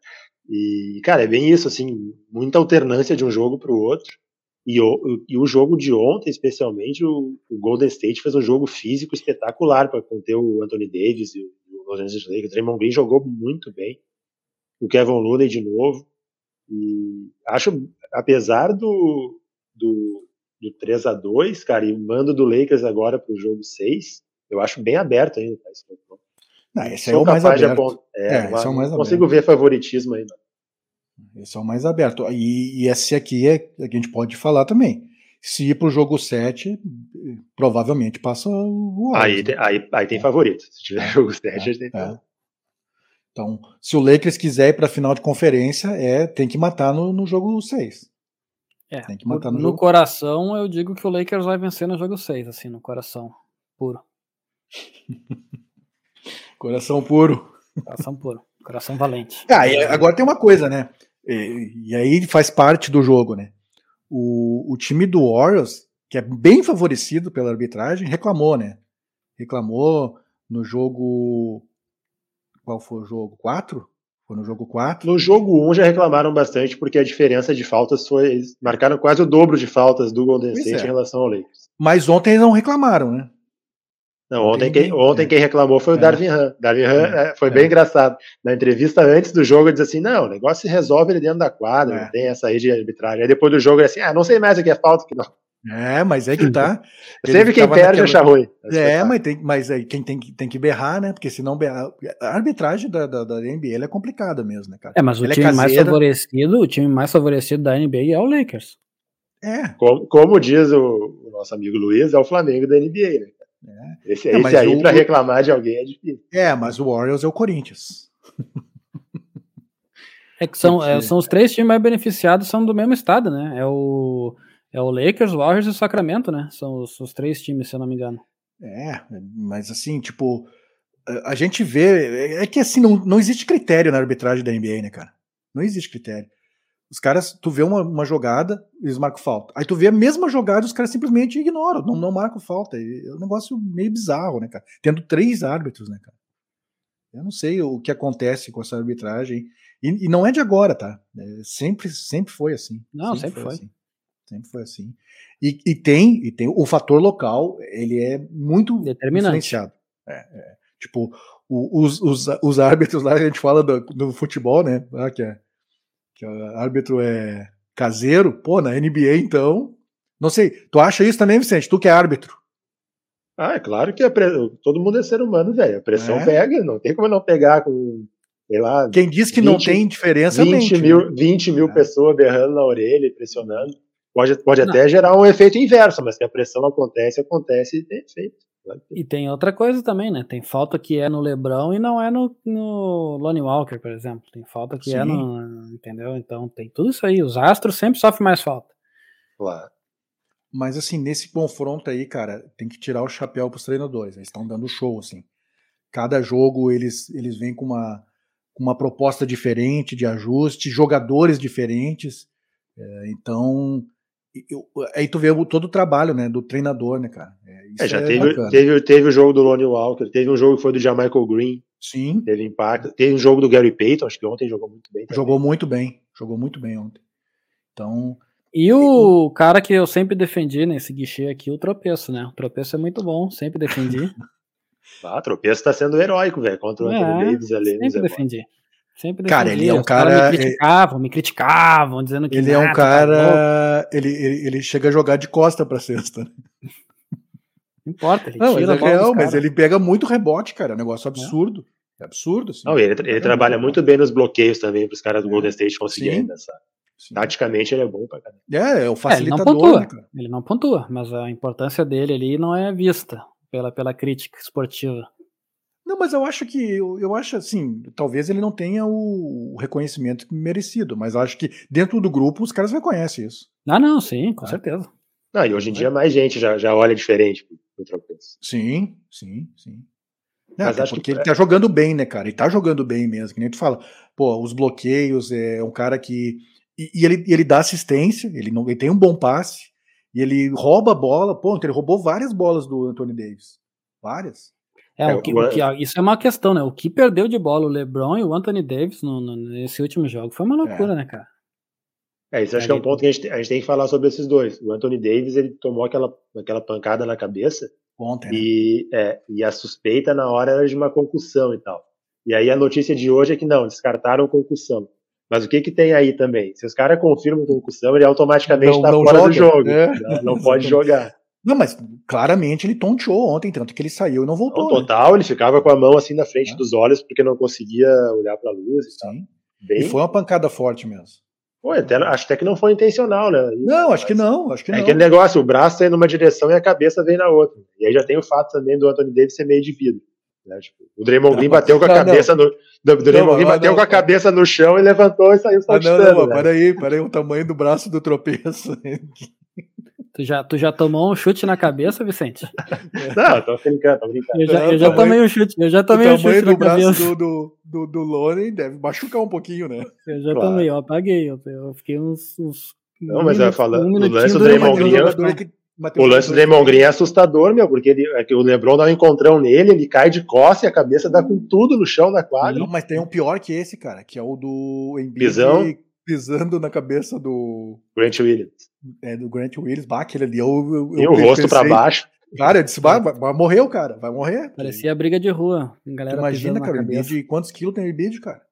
E, cara, é bem isso, assim, muita alternância de um jogo para o outro. E o, e o jogo de ontem, especialmente, o, o Golden State fez um jogo físico espetacular para conter o Anthony Davis e o, o Los Angeles Lakers. O Draymond Green jogou muito bem. O Kevin Looney de novo. E acho, apesar do, do, do 3 a 2 cara, e o mando do Lakers agora pro jogo 6, eu acho bem aberto ainda. Tá, esse. Não, esse é Sou o mais capaz de aberto. apont- É, É, esse é o mais não consigo ver favoritismo ainda. Esse é o mais aberto. E, e esse aqui é é que a gente pode falar também. Se ir pro jogo 7, provavelmente passa o Warriors, Aí, né? tem- aí, aí tem favorito. Se tiver <laughs> jogo 7, a gente tem É. Então, se o Lakers quiser ir para a final de conferência, é tem que matar no, no jogo 6. É, Tem que no, matar no no jogo. coração, eu digo que o Lakers vai vencer no jogo 6, assim, no coração puro. <laughs> Coração puro. Coração puro. Coração valente. Ah, e agora tem uma coisa, né? E, e aí faz parte do jogo, né? O, o time do Warriors, que é bem favorecido pela arbitragem, reclamou, né? Reclamou no jogo. Qual foi o jogo? 4? Foi no jogo 4? No jogo 1 já reclamaram bastante porque a diferença de faltas foi. Marcaram quase o dobro de faltas do Golden Pois State é. em relação ao Lakers. Mas ontem eles não reclamaram, né? Não, Ontem quem, ontem é. quem reclamou foi o É. Darvin Han. Darvin Han É. é, foi É. bem engraçado. Na entrevista antes do jogo, ele disse assim: não, o negócio se resolve ali dentro da quadra, É. não tem essa aí de arbitragem. Aí depois do jogo ele assim: ah, não sei mais o que é falta, que não. É, mas é que tá. <laughs> Sempre quem perde naquela- acha ruim. É, mas, tem, mas aí quem tem, que- tem que berrar, né? Porque senão berrar. A arbitragem da, da, da NBA é complicada mesmo, né, cara? É, mas o Ela é time mais favorecido, o time mais favorecido da NBA é o Lakers. É, Como, como diz o, o nosso amigo Luiz, é o Flamengo da NBA, né? É. Esse, É, esse aí, o- pra reclamar de alguém, é difícil. É, mas o Warriors é o Corinthians. É que são, é, são os três times mais beneficiados, são do mesmo estado, né? É o, é o Lakers, o Warriors e o Sacramento, né? São os, os três times, se eu não me engano. É, mas assim, tipo, a a gente vê. É que assim, não, não existe critério na arbitragem da NBA, né, cara? Não existe critério. Os caras, tu vê uma, uma jogada, eles marcam falta. Aí tu vê a mesma jogada, os caras simplesmente ignoram, não, não marcam falta. É um negócio meio bizarro, né, cara? Tendo três árbitros, né, cara? Eu não sei o que acontece com essa arbitragem. E, e não é de agora, tá? É, sempre, sempre foi assim. Não, sempre foi. assim. Sempre foi assim. E, e tem, e tem o fator local, ele é muito influenciado. É, é. Tipo, o- os, os, os árbitros lá, a gente fala do, do futebol, né? Ah, que, é, que o árbitro é caseiro, pô, na NBA então. Não sei, tu acha isso também, Vicente? Tu que é árbitro? Ah, é claro que pre... todo mundo é ser humano, velho. A pressão é. pega, não tem como não pegar com, sei lá. Quem diz que 20, não tem diferença 20 mente, mil, né? 20 mil é. pessoas berrando na orelha e pressionando. Pode, pode até gerar um efeito inverso, mas que a pressão acontece, acontece e tem efeito. E tem outra coisa também, né? Tem falta que é no Lebrão e não é no, no Lonnie Walker, por exemplo. Tem falta que é Sim. é no. Entendeu? Então tem tudo isso aí. Os astros sempre sofrem mais falta. Claro. Mas assim, nesse confronto aí, cara, tem que tirar o chapéu pros treinadores. Eles estão dando show, assim. Cada jogo eles, eles vêm com uma, com uma proposta diferente de ajuste, jogadores diferentes. É, então, eu, aí tu vê todo o trabalho, né, do treinador, né, cara. É, é já é teve, teve, teve o jogo do Lonnie Walker, teve um jogo que foi do Jamichael Green. Sim. Teve impacto. Teve um jogo do Gary Payton, acho que ontem jogou muito bem. Também. Jogou muito bem, jogou muito bem ontem. Então. E o cara que eu sempre defendi nesse guichê aqui, o tropeço, né? O tropeço é muito bom, sempre defendi. <laughs> ah, o tropeço tá sendo heróico, velho, contra o é, Anthony Davis ali. Sempre defendi. Sempre cara, ele é um cara. Me criticavam, me criticavam, dizendo que. Ele é um tá cara. Ele, ele, ele, chega a jogar de costa pra cesta. Não importa, ele não, tira mas é real, mas ele pega muito rebote, cara. É um negócio absurdo. É, é absurdo. Assim. Não, ele, ele trabalha muito bem nos bloqueios também, para os caras do Golden State conseguirem dançar. Taticamente ele é bom pra caramba. É, é o facilitador. É, ele, não pontua, né, ele não pontua, mas a importância dele ali não é vista pela, pela crítica esportiva. Não, mas eu acho que eu, eu acho assim, talvez ele não tenha o, o reconhecimento merecido, mas acho que dentro do grupo os caras reconhecem isso. Ah, não, sim, com ah. certeza. Não, e hoje em dia mais gente já, já olha diferente pro tropeço. Sim, sim, sim. É, mas acho porque que... ele tá jogando bem, né, cara? Ele tá jogando bem mesmo, que nem tu fala. Pô, os bloqueios, é um cara que. E, e ele, ele dá assistência, ele, não, ele tem um bom passe, e ele rouba a bola. Pô, ele roubou várias bolas do Anthony Davis. Várias. É, é o que, o que, isso é uma questão, né? O que perdeu de bola o LeBron e o Anthony Davis no, no, nesse último jogo foi uma loucura, é. né, cara? É, isso acho que é um ponto que a gente, a gente tem que falar sobre esses dois. O Anthony Davis, ele tomou aquela, aquela pancada na cabeça. Ontem. E, né? é, e a suspeita na hora era de uma concussão e tal. E aí a notícia de hoje é que não, descartaram concussão. Mas o que que tem aí também? Se os caras confirmam concussão, ele automaticamente está fora joga, do jogo. É. Não, não pode jogar. Não, mas claramente ele tonteou ontem, tanto que ele saiu e não voltou. Né? total, né? ele ficava com a mão assim na frente é. dos olhos porque não conseguia olhar para a luz e tal. Bem... E foi uma pancada forte mesmo. Pô, até, acho até que não foi intencional, né? Não, acho que não, acho que é não. aquele negócio, o braço sai numa direção e a cabeça vem na outra. E aí já tem o fato também do Anthony Davis ser meio de vidro. Né? Tipo, o Draymond Green bateu com a cabeça não. no. O Draymond Green bateu não, com a cabeça no chão e levantou e saiu saltitando. Ah, não, não, né? peraí, peraí, o tamanho do braço do tropeço. <laughs> Tu já, tu já tomou um chute na cabeça, Vicente? <laughs> Não, tô brincando, tô brincando. Eu já, eu já tomei um chute, eu já tomei um chute na cabeça. O braço do, do, do Lone deve machucar um pouquinho, né? Eu já claro. tomei, eu apaguei, eu, eu fiquei uns, uns Não, mas eu falando, um o lance do Draymond Green, o lance do Draymond Green é assustador, meu, porque ele, é que o LeBron dá um encontrão nele, ele cai de costas e a cabeça dá com tudo no chão da quadra. Não, mas tem um pior que esse, cara, que é o do Embiid Pisão. pisando na cabeça do Grant Williams é, do Grant Willis, bah, aquele ali, eu, eu, eu o rosto para baixo. Cara, eu disse, vai, vai, morrer o cara, vai morrer. Parecia a briga de rua. Galera Imagina, cara, o Embiid, quantos quilos tem o Embiid, cara?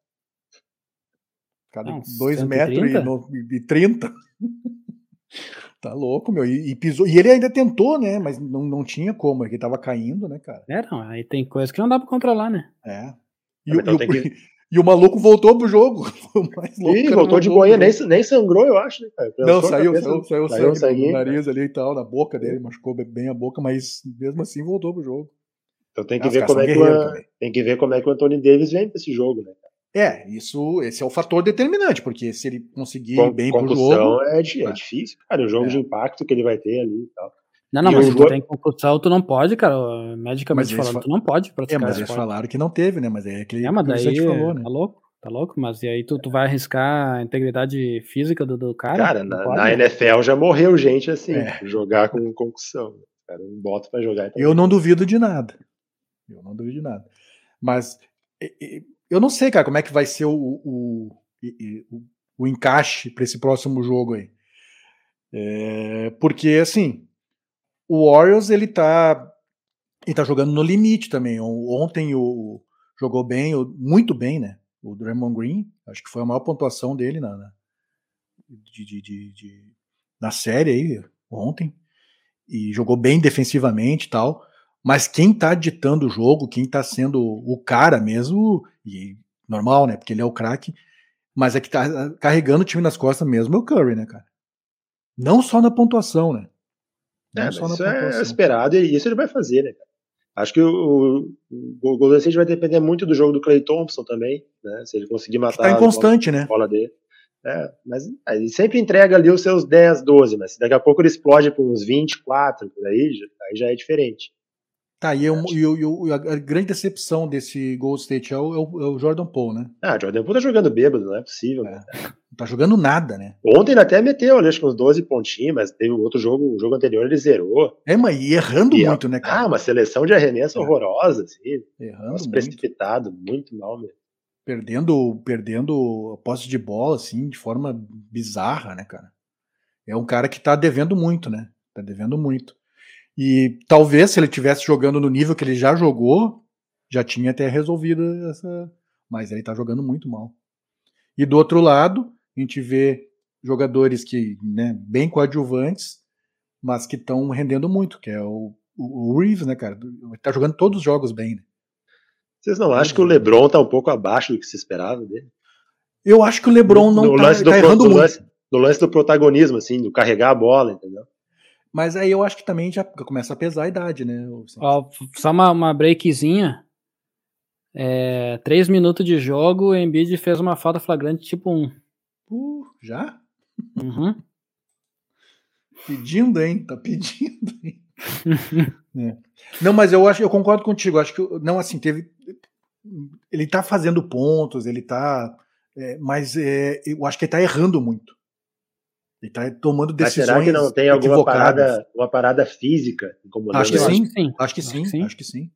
Cada 2 metros e, no, e 30. <laughs> tá louco, meu. E, e, pisou. E ele ainda tentou, né? Mas não, não tinha como, ele tava caindo, né, cara? É, não. Aí tem coisa que não dá pra controlar, né? É. E, então o, que... E o maluco voltou pro jogo. <laughs> Sim, voltou de boinha, nem, nem sangrou, eu acho, né, cara? Não, saiu, saiu, saiu, saiu sangue no nariz ali e tal, na boca dele, machucou bem a boca, mas mesmo assim voltou pro jogo. Então tem que, ver como é que o, tem que ver como é que o Anthony Davis vem pra esse jogo, né? É, isso, esse é o fator determinante, porque se ele conseguir Com, bem pro jogo. É, é difícil, cara, o jogo é. de impacto que ele vai ter ali e tal. Não, não, e mas se tu tem concussão, tu não pode, cara. Medicamente falando, fa... tu não pode praticar. É, mas eles falaram que não teve, né? Mas é aquele é, mas daí, que falou, né? Tá louco? Tá louco? Mas e aí tu, tu vai arriscar a integridade física do, do cara? Cara, na, pode, na né? NFL já morreu gente assim, é. jogar com concussão. Cara, não bota pra jogar. Eu não duvido de nada. Eu não duvido de nada. Mas eu não sei, cara, como é que vai ser o, o, o, o encaixe para esse próximo jogo aí. É, porque, assim, o Orioles, ele tá, ele tá jogando no limite também. Ontem o, jogou bem, muito bem, né? O Draymond Green, acho que foi a maior pontuação dele na, de, de, de, de na série aí ontem e jogou bem defensivamente e tal. Mas quem tá ditando o jogo, quem tá sendo o cara mesmo, e normal, né? Porque ele é o craque, mas é que tá carregando o time nas costas mesmo é o Curry, né, cara? Não só na pontuação, né? Não é, isso é esperado e isso ele vai fazer, né? Acho que o, o, Golden State vai depender muito do jogo do Clay Thompson também, né? Se ele conseguir matar tá inconstante, a bola, né? bola dele. É, mas ele sempre entrega ali os seus 10, 12, mas daqui a pouco ele explode para uns 24, por aí, aí já é diferente. Tá, e, eu, e, eu, e, a grande decepção desse Gold State é o, é o, Jordan Poole, né? Ah, o Jordan Poole tá jogando bêbado, não é possível. É. Não tá jogando nada, né? Ontem ele até meteu, acho que uns 12 pontinhos, mas teve outro jogo, o jogo anterior ele zerou. É, mas e errando e, muito, né, cara? Ah, uma seleção de arremesso é. horrorosa, assim. Errando muito. precipitado, muito mal mesmo. Perdendo, perdendo a posse de bola, assim, de forma bizarra, né, cara? É um cara que tá devendo muito, né? Tá devendo muito. E talvez se ele tivesse jogando no nível que ele já jogou, já tinha até resolvido essa. Mas ele tá jogando muito mal. E do outro lado, a gente vê jogadores que, né, bem coadjuvantes, mas que estão rendendo muito, que é o, o, o, Reeves, né, cara? Ele tá jogando todos os jogos bem, né? Vocês não acham que o LeBron tá um pouco abaixo do que se esperava dele? Eu acho que o LeBron não no tá, lance do, tá errando no muito. Lance, no lance do protagonismo, assim, do carregar a bola, entendeu? Mas aí eu acho que também já começa a pesar a idade, né? Ó, só uma, uma breakzinha. É, três minutos de jogo, o Embiid fez uma falta flagrante tipo um. Uh, já? Uhum. <laughs> pedindo, hein? Tá pedindo, hein? <laughs> é. Não, mas eu acho, eu concordo contigo. Acho que não assim teve. Ele tá fazendo pontos, ele tá, é, mas é, eu acho que ele tá errando muito. Ele está tomando decisões. Mas será que não tem alguma parada, uma parada física incomodando? Acho que sim, sim. Acho que sim, sim. Acho que sim.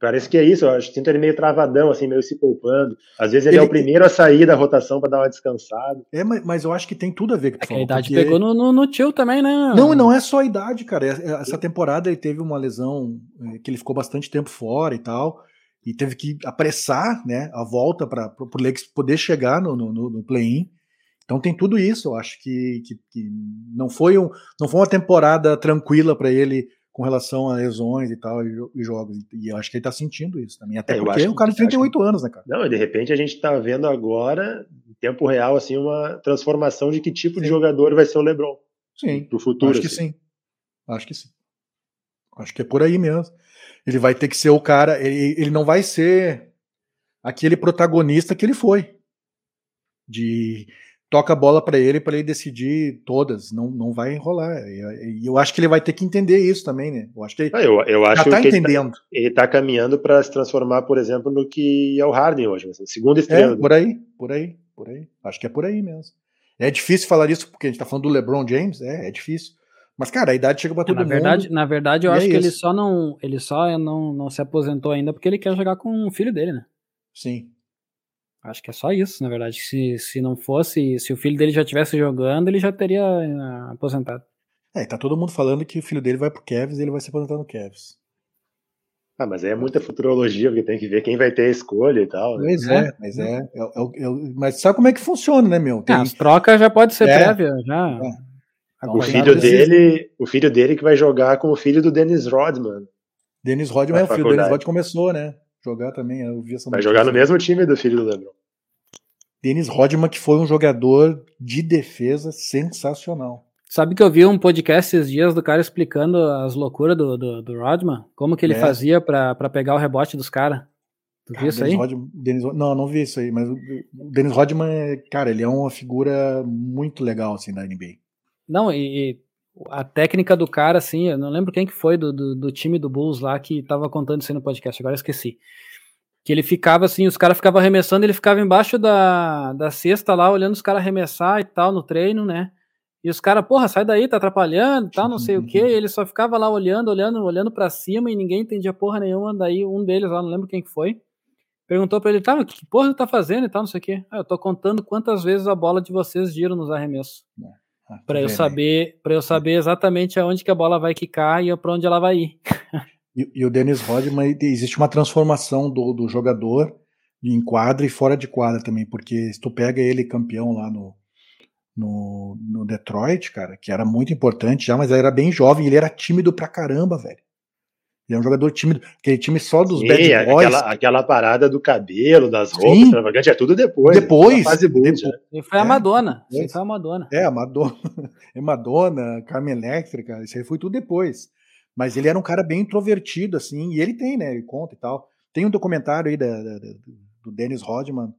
Parece que é isso, eu acho, sinto ele meio travadão, assim, meio se poupando. Às vezes ele, ele é o primeiro a sair da rotação para dar uma descansada. É, mas, mas, eu acho que tem tudo a ver com é a idade porque... pegou no, no, no, tio também, né? Não, não é só a idade, cara. É, é, essa temporada ele teve uma lesão que ele ficou bastante tempo fora e tal, e teve que apressar né, a volta para o Lakers poder chegar no, no, no play-in. Então tem tudo isso. Eu acho que, que, que não, foi um, não foi uma temporada tranquila para ele com relação a lesões e tal, e, e, jogos. E eu acho que ele tá sentindo isso também. Até é, porque é um cara de 38 anos, né, cara? Não, e de repente a gente tá vendo agora, em tempo real, assim, uma transformação de que tipo sim. de jogador vai ser o LeBron. Sim. Pro futuro. Acho que assim. sim. Acho que sim. Acho que é por aí mesmo. Ele vai ter que ser o cara. Ele, ele não vai ser aquele protagonista que ele foi. De toca a bola para ele para ele decidir todas. Não, não vai enrolar. E eu acho que ele vai ter que entender isso também, né? Eu acho que ele ah, eu, eu acho já tá entendendo. Ele está tá caminhando para se transformar, por exemplo, no que é o Harden hoje, assim, segundo estrela. É, por aí, por aí, por aí. Acho que é por aí mesmo. É difícil falar isso porque a gente tá falando do LeBron James, é, é difícil. Mas, cara, a idade chega para todo na mundo. Verdade, na verdade, eu acho é que ele só não, ele só não, não se aposentou ainda porque ele quer jogar com o filho dele, né? Sim, Acho que é só isso, na verdade. Se, se não fosse, se o filho dele já estivesse jogando, ele já teria uh, aposentado. É, tá todo mundo falando que o filho dele vai pro Cavs e ele vai se aposentar no Cavs. Ah, mas aí é muita futurologia, porque tem que ver quem vai ter a escolha e tal. Né? Pois é, é mas é, é, é, é, Mas sabe como é que funciona, né, meu? Tem... Ah, as trocas já pode ser prévia, já. O filho dele, o filho dele que vai jogar com o filho do Dennis Rodman. Dennis Rodman é o filho do Dennis Rodman começou, né? Jogar também. Eu vi essa Vai jogar no mesmo time do filho do LeBron. Dennis Rodman, que foi um jogador de defesa sensacional. Sabe que eu vi um podcast esses dias do cara explicando as loucuras do, do, do Rodman? Como que ele é. fazia para pegar o rebote dos caras? Tu viu isso aí? Rodman, Dennis, não, não vi isso aí, mas o Dennis Rodman, cara, ele é uma figura muito legal, assim, da NBA. Não, e, e a técnica do cara, assim, eu não lembro quem que foi do, do, do, time do Bulls lá que tava contando isso aí no podcast, agora eu esqueci. Que ele ficava assim, os caras ficavam arremessando, ele ficava embaixo da, da cesta lá, olhando os caras arremessar e tal no treino, né? E os caras, porra, sai daí, tá atrapalhando, tal, não sei o que. Ele só ficava lá olhando, olhando, olhando para cima e ninguém entendia porra nenhuma. Daí um deles lá, não lembro quem que foi, perguntou para ele, tá, que porra tu tá fazendo e tal, não sei o que. Ah, eu tô contando quantas vezes a bola de vocês gira nos arremessos. É. Ah, para eu saber, para eu saber exatamente aonde que a bola vai quicar e para onde ela vai ir. e, e, o Dennis Rodman existe uma transformação do, do jogador em quadra e fora de quadra também, porque se tu pega ele campeão lá no, no, no Detroit, cara, que era muito importante já, mas era bem jovem, ele era tímido pra caramba, velho. Ele é um jogador tímido, aquele time só dos Sim, bad boys. Aquela, aquela parada do cabelo, das roupas, extravagante, é tudo depois. Depois. Fase depois. E foi a é, Madonna. Isso foi a Madonna. É, a Madonna. <laughs> É Madonna, Carmen Elétrica, isso aí foi tudo depois. Mas ele era um cara bem introvertido, assim, e ele tem, né? Ele conta e tal. Tem um documentário aí da, da, do Dennis Rodman,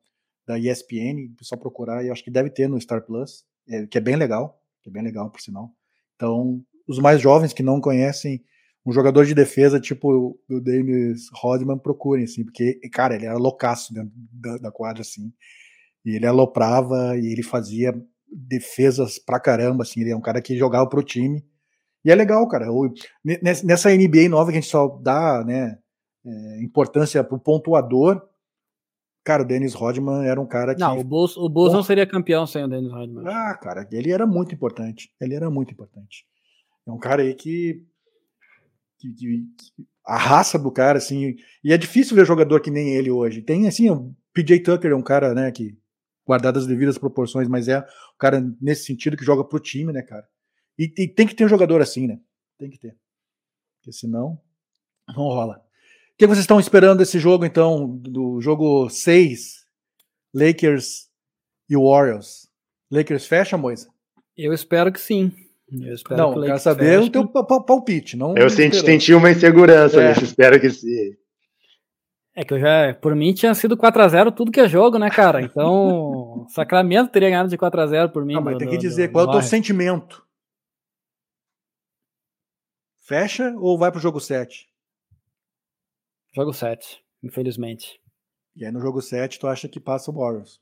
da ESPN, só procurar, e acho que deve ter no Star Plus, é, que é bem legal, que é bem legal, por sinal. Então, os mais jovens que não conhecem um jogador de defesa tipo o Dennis Rodman, procurem, assim, porque, cara, ele era loucaço dentro da, da quadra, assim, e ele aloprava e ele fazia defesas pra caramba, assim, ele é um cara que jogava pro time, e é legal, cara, o, nessa NBA nova que a gente só dá, né, é, importância pro pontuador, cara, o Dennis Rodman era um cara que... Não, o Bulls, o Bulls não seria campeão sem o Dennis Rodman. Ah, cara, ele era muito importante, ele era muito importante. É um cara aí que que, que, a raça do cara, assim. E é difícil ver jogador que nem ele hoje. Tem, assim, o PJ Tucker é um cara, né, que, guardado as devidas proporções, mas é o cara nesse sentido que joga pro time, né, cara? E, e tem que ter um jogador assim, né? Tem que ter. Porque senão, não rola. O que vocês estão esperando desse jogo, então? Do jogo 6, Lakers e Warriors. Lakers fecha, Moisa? Eu espero que sim. Eu espero não, que quero saber feche. o teu palpite. Não eu senti, senti uma insegurança, é. espero que sim. É que eu já, por mim, tinha sido 4x0 tudo que é jogo, né, cara? Então, <laughs> Sacramento teria ganhado de 4x0 por mim. Não, mas tem que dizer, do, qual é o teu sentimento? Fecha ou vai pro jogo 7? Jogo 7, infelizmente. E aí no jogo 7 tu acha que passa o Warriors?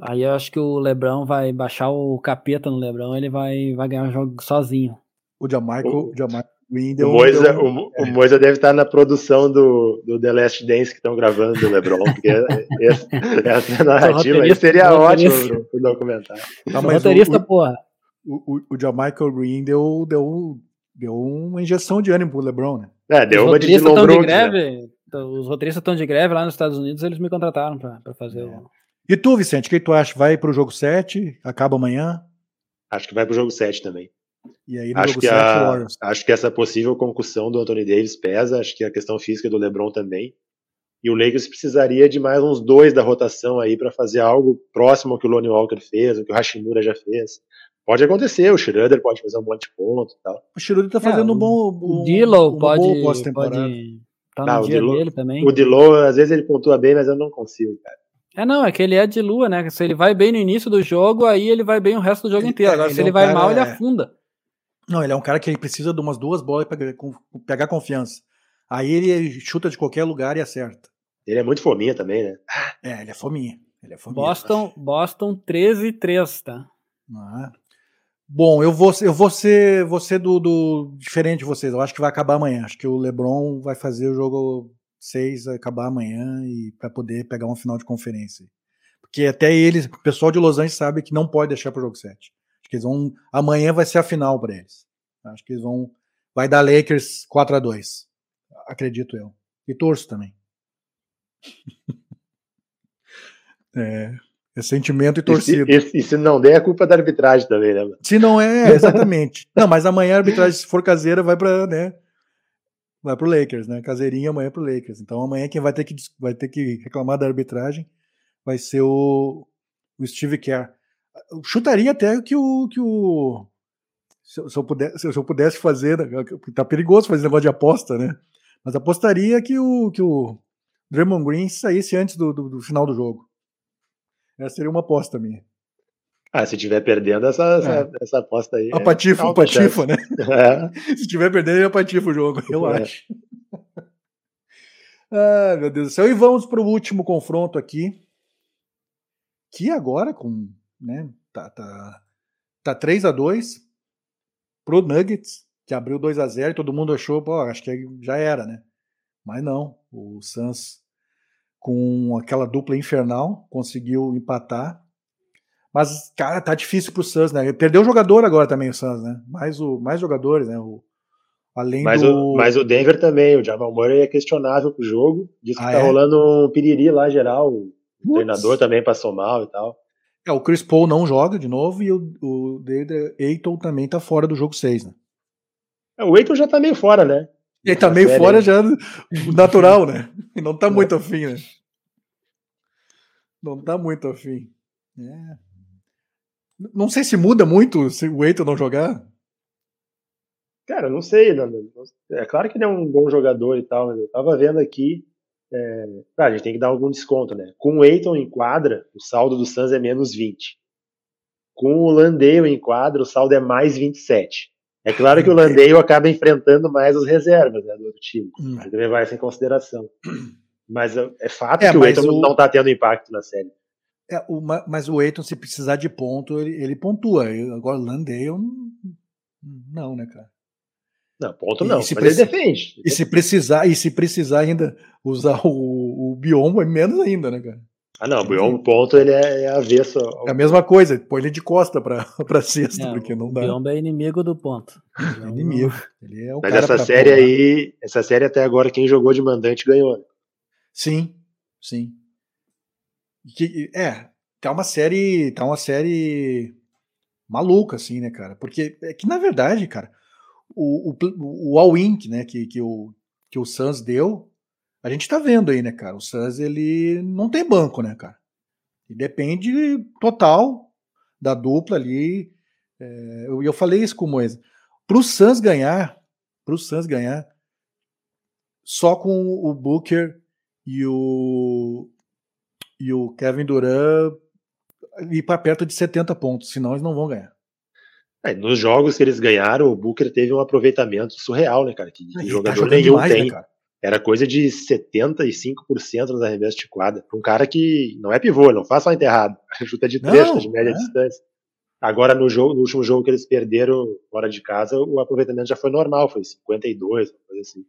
Aí eu acho que o Lebrão vai baixar o capeta no Lebrão, ele vai, vai ganhar o jogo sozinho. O Jamaica, o, Jamaica o, Moisa, deu... o, o Moisa deve estar na produção do, do The Last Dance que estão gravando do LeBron, porque <laughs> essa, essa narrativa aí seria ótima pro, pro documentário. Tá, roteirista, o, porra. O, o, o Jamaica Green deu, deu, deu uma injeção de ânimo pro LeBron, né? É, deu os uma de Dylan de greve, né? Os roteiristas estão de greve lá nos Estados Unidos, eles me contrataram para fazer é. o e tu, Vicente, o que tu acha? Vai pro jogo 7? Acaba amanhã? Acho que vai pro jogo 7 também. E aí no acho jogo que 7, a, Acho que essa possível concussão do Anthony Davis pesa, acho que a questão física do LeBron também. E o Lakers precisaria de mais uns dois da rotação aí para fazer algo próximo ao que o Lonnie Walker fez, o que o Hashimura já fez. Pode acontecer, o Schroeder pode fazer um monte de ponto e tal. O Schroeder tá fazendo é, um bom. Um, o Dilo um pode, pode tá no ah, dia Dilo, dele também. O Dilo, às vezes ele pontua bem, mas eu não consigo, cara. É, não, é que ele é de lua, né? Se ele vai bem no início do jogo, aí ele vai bem o resto do jogo inteiro. Agora, se ele, é um vai cara... mal, ele afunda. Não, ele é um cara que ele precisa de umas duas bolas para pegar confiança. Aí ele chuta de qualquer lugar e acerta. Ele é muito fominha também, né? É, ele é fominha. Ele é fominha Boston, Boston 13 3, tá? Ah. Bom, eu vou, eu vou ser, vou ser do, do, diferente de vocês. Eu acho que vai acabar amanhã. Acho que o LeBron vai fazer o jogo 6 acabar amanhã e para poder pegar uma final de conferência. Porque até eles, o pessoal de Los Angeles sabe que não pode deixar para o jogo 7. Acho que eles vão amanhã vai ser a final para eles. Acho que eles vão vai dar Lakers 4 a 2. Acredito eu. E torço também. <laughs> é, é sentimento e torcida. E se, e, e se, não der, é culpa da arbitragem também, né? Se não é, <laughs> exatamente. não, mas amanhã a arbitragem, se for caseira, vai para, né? Vai pro Lakers, né? Caseirinha amanhã pro Lakers. Então amanhã quem vai ter que, vai ter que reclamar da arbitragem vai ser o, o Steve Kerr. Eu chutaria até que o. Que o se, eu, se eu pudesse, se eu pudesse fazer, né, tá perigoso fazer negócio de aposta, né? Mas apostaria que o, que o Draymond Green saísse antes do, do, do final do jogo. Essa seria uma aposta minha. Ah, se tiver perdendo, essa, é. essa, essa, aposta aí. A patifa, é patifa, né? <laughs> É. <laughs> se tiver perdendo, é patifa o jogo, eu é. acho. <laughs> ah, meu Deus do céu. E vamos para o último confronto aqui. Que agora, com. Né, tá, tá, tá 3 a 2 pro Nuggets, que abriu 2 a 0 e todo mundo achou, pô, acho que já era, né? Mas não. O Suns, com aquela dupla infernal, conseguiu empatar mas, cara, tá difícil pro Suns, né? Perdeu o jogador agora também, o Suns, né? Mais, o, mais jogadores, né? O, além mas, do... o, mas o Denver também, o Jamal Murray é questionável pro jogo. Diz que ah, tá é? rolando um piriri lá geral. O Putz. treinador também passou mal e tal. É, o Chris Paul não joga de novo e o, o Ayton também tá fora do jogo 6, né? É, o Ayton já tá meio fora, né? Ele tá meio fora já <laughs> natural, né? E não tá muito afim, né? Não tá muito afim. É. Não sei se muda muito se o Eiton não jogar. Cara, não sei. Não, não, é claro que ele é um bom jogador e tal, mas eu tava vendo aqui. É, a gente tem que dar algum desconto, né? Com o Eiton em quadra, o saldo do Suns é menos 20. Com o Landale em quadra, o saldo é mais 27. É claro que o Landale acaba enfrentando mais as reservas né, do outro time. Hum. Mas levar isso em consideração. Mas é, é fato é, que o Eiton o... não está tendo impacto na série. É, o, mas o Eiton, se precisar de ponto, ele, ele pontua. Agora o Landale, não, né, cara? Não, ponto não, mas ele defende. E se precisar, e se precisar ainda usar o, o biombo, é menos ainda, né, cara? Ah, não, o biombo ponto ele é, é avesso. É a mesma coisa, põe ele de costa pra, <laughs> pra cesta, é, porque não dá. O biombo é inimigo do ponto. <laughs> É inimigo. Ele é o mas essa série aí, essa série até agora, quem jogou de mandante ganhou. Né? Sim, sim. Que, é, tá uma série, tá uma série maluca, assim, né, cara? Porque é que, na verdade, cara, o, o, o all-in né, que, que, o, que o Suns deu, a gente tá vendo aí, né, cara? O Suns, ele não tem banco, né, cara? E depende total da dupla ali. É, eu, eu falei isso com o Moisés. Pro Suns ganhar, pro Suns ganhar, só com o Booker e o, e o Kevin Durant ir para perto de 70 pontos, senão eles não vão ganhar. É, nos jogos que eles ganharam, o Booker teve um aproveitamento surreal, né, cara? Que, que jogador tá nenhum demais, tem. Né, Era coisa de 75% nos arremessos de quadra. Um cara que não é pivô, não faz só enterrado. <laughs> Chuta de trecho, de média é. distância. Agora, no jogo, no último jogo que eles perderam fora de casa, o aproveitamento já foi normal, foi 52, coisa assim.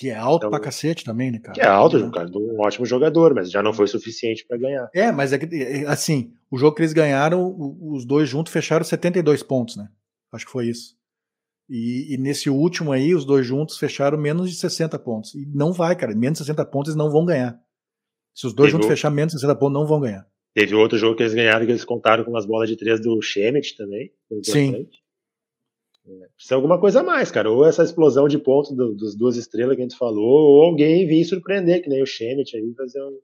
Que é alto então, pra cacete também, né, cara? Que é alto, é. cara, um ótimo jogador, mas já não foi suficiente para ganhar. É, mas é que, é, assim, o jogo que eles ganharam, os dois juntos fecharam 72 pontos, né? Acho que foi isso. E, e, nesse último aí, os dois juntos fecharam menos de 60 pontos. E não vai, cara. Menos de 60 pontos eles não vão ganhar. Se os dois Teve juntos o... fechar menos de 60 pontos, não vão ganhar. Teve outro jogo que eles ganharam que eles contaram com as bolas de três do Shemet também. Sim. É, precisa alguma coisa a mais, cara. Ou essa explosão de pontos do, dos duas estrelas que a gente falou, ou alguém vir surpreender, que nem o Shemet aí, fazer um,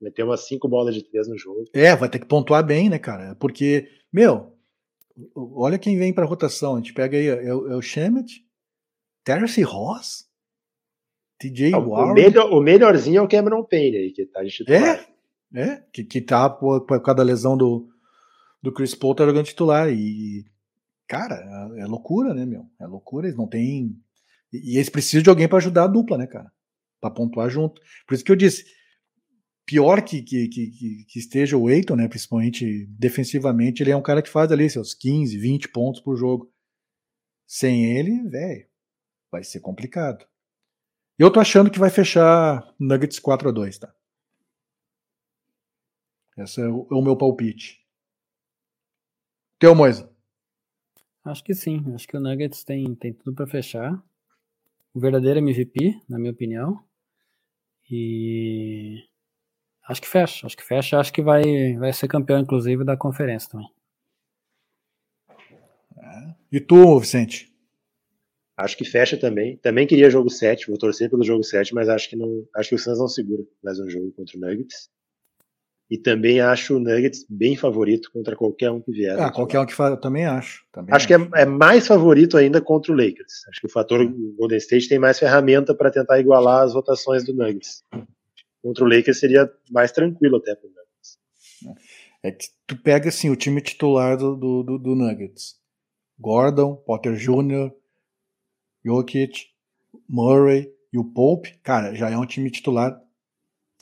meter umas cinco bolas de três no jogo. É, vai ter que pontuar bem, né, cara? Porque, meu, olha quem vem pra rotação. A gente pega aí, é, é o Shemet, Terence Ross, TJ Warren. O, melhor, o melhorzinho é o Cameron Payne aí, que tá de titular. É, é que, que tá por, por causa da lesão do, do Chris Paul, tá jogando titular. E cara, é, é loucura, né, meu? É loucura, eles não têm. E, eles precisam de alguém para ajudar a dupla, né, cara? Para pontuar junto. Por isso que eu disse, pior que, que, que, que esteja o Eiton, né, principalmente defensivamente, ele é um cara que faz ali seus 15, 20 pontos por jogo. Sem ele, velho, vai ser complicado. Eu tô achando que vai fechar Nuggets 4 a 2 tá? Esse é o, é o meu palpite. Teu, Moisa. Acho que sim. Acho que o Nuggets tem, tem tudo para fechar. O verdadeiro MVP, na minha opinião. E acho que fecha. Acho que fecha. Acho que vai, vai ser campeão, inclusive, da conferência também. É. E tu, Vicente? Acho que fecha também. Também queria jogo 7, vou torcer pelo jogo 7, mas acho que não. Acho que o Suns não segura mais um jogo contra o Nuggets. E também acho o Nuggets bem favorito contra qualquer um que vier. Ah, qualquer um que faz, eu também acho. Também acho, acho, que é, é, mais favorito ainda contra o Lakers. Acho que o fator. Golden State tem mais ferramenta para tentar igualar as rotações do Nuggets. Contra o Lakers seria mais tranquilo até para o Nuggets. É que tu pega assim o time titular do, do, do Nuggets: Gordon, Potter Jr., Jokic, Murray e o Pope. Cara, já é um time titular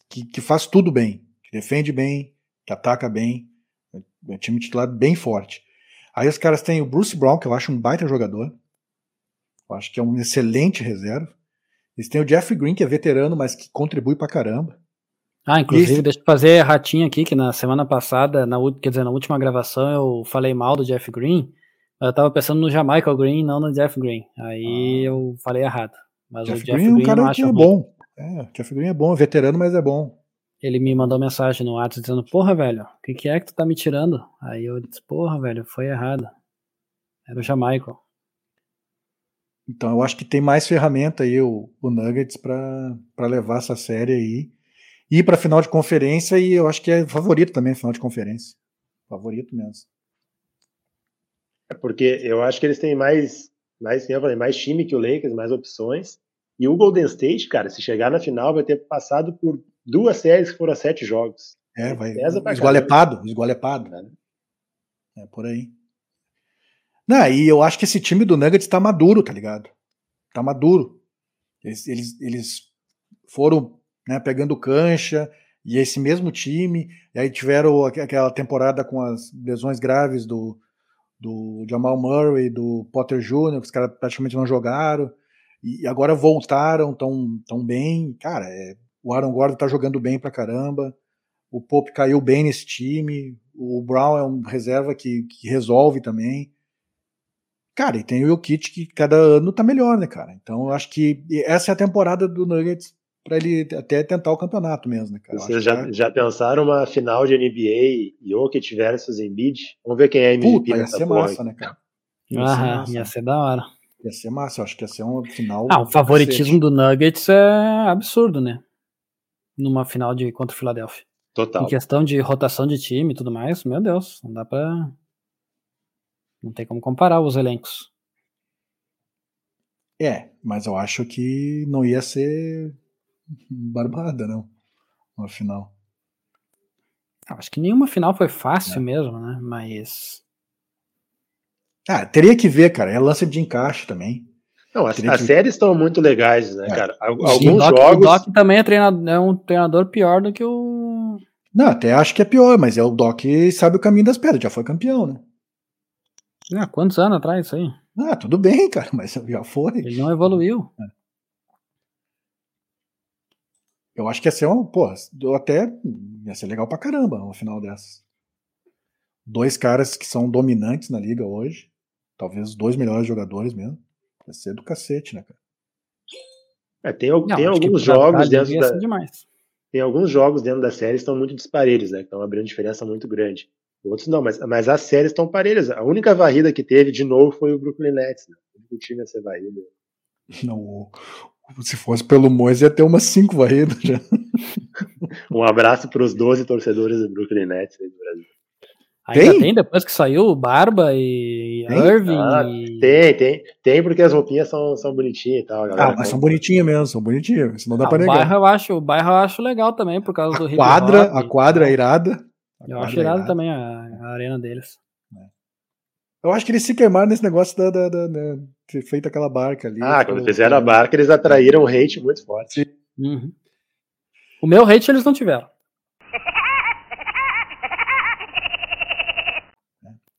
que, que faz tudo bem defende bem, que ataca bem. É um time titular bem forte. Aí os caras têm o Bruce Brown, que eu acho um baita jogador. Eu acho que é um excelente reserva. Eles têm o Jeff Green, que é veterano, mas que contribui pra caramba. Ah, inclusive, Esse... deixa eu fazer ratinho aqui, que na semana passada, na, quer dizer, na última gravação, eu falei mal do Jeff Green. Eu tava pensando no Jamaica Green, não no Jeff Green. Aí ah. eu falei errado. Mas Jeff o Jeff Green, Green é um cara que é bom. É, Jeff Green é bom, é veterano, mas é bom. Ele me mandou mensagem no WhatsApp dizendo, porra, velho, o que, que é que tu tá me tirando? Aí eu disse, porra, velho, foi errado. Era o Jamaica. Então eu acho que tem mais ferramenta aí o, o Nuggets para levar essa série aí. Ir para final de conferência e eu acho que é favorito também final de conferência. Favorito mesmo. É porque eu acho que eles têm mais, mais, falei, mais time que o Lakers, mais opções. E o Golden State, cara, se chegar na final, vai ter passado por duas séries que foram sete jogos. É, vai. Esgolepado, esgolepado. É. é por aí. Não, e eu acho que esse time do Nuggets tá maduro, tá ligado? Tá maduro. Eles, eles, eles foram né, pegando cancha, e esse mesmo time, e aí tiveram aquela temporada com as lesões graves do, do Jamal Murray, do Potter Jr., que os caras praticamente não jogaram, e agora voltaram tão, tão bem. Cara, é, o Aaron Gordon tá jogando bem pra caramba, o Pope caiu bem nesse time, o Brown é um reserva que, que resolve também. Cara, e tem o Jokic que cada ano tá melhor, né, cara? Então eu acho que essa é a temporada do Nuggets para ele até tentar o campeonato mesmo, né, cara? Vocês já, já pensaram uma final de NBA, Jokic versus Embiid? Vamos ver quem é MVP Puta, ia ser massa, né, cara? Ia, Aham, ser massa. ia ser da hora. Ia ser massa, eu acho que ia ser um final. Ah, o favoritismo do Nuggets é absurdo, né? Numa final de contra o Philadelphia. Total. Em questão de rotação de time e tudo mais, meu Deus, não dá pra. Não tem como comparar os elencos. É, mas eu acho que não ia ser barbada, não. Uma final. Acho que nenhuma final foi fácil é. mesmo, né? Mas. Ah, teria que ver, cara. É lance de encaixe também. Não, as, as que... séries estão muito legais, né, é. cara? Alguns Sim, o Doc, jogos. O Doc também é, treinador, é um treinador pior do que o. Não, até acho que é pior, mas é o Doc sabe o caminho das pedras, já foi campeão, né? Ah, quantos anos atrás isso aí? Ah, tudo bem, cara, <laughs> mas já foi. Ele não evoluiu. É. Eu acho que ia ser uma. Porra, até. ia ser legal pra caramba uma final dessas. Dois caras que são dominantes na liga hoje. Talvez os dois melhores jogadores mesmo. Vai ser do cacete, né, cara? É, tem, Não, tem alguns jogos dentro da. Tem alguns jogos dentro da série que estão muito disparelhos, né? Que estão abrindo diferença muito grande. Outros não, mas, mas as séries estão parelhas. A única varrida que teve de novo foi o Brooklyn Nets, né? O time a ser varrido. <laughs> Não, se fosse pelo Mois, ia ter umas cinco varridas já. <laughs> um abraço para os 12 torcedores do Brooklyn Nets aí do Brasil. Ainda tem? tem depois que saiu Barba e tem? Irving? Ah, e... Tem, tem. Tem porque as roupinhas são, são bonitinhas e tal. Ah, mas são bonitinhas mesmo, são bonitinhas. Não dá ah, pra negar. Bairro eu acho, o bairro eu acho legal também, por causa do a quadra, A quadra é irada. Eu acho irado também a, a, arena deles. É. Eu acho que eles se queimaram nesse negócio da, da, da, da ter feito aquela barca ali. Ah, quando fizeram a barca, eles atraíram um hate muito forte. Uhum. O meu hate eles não tiveram.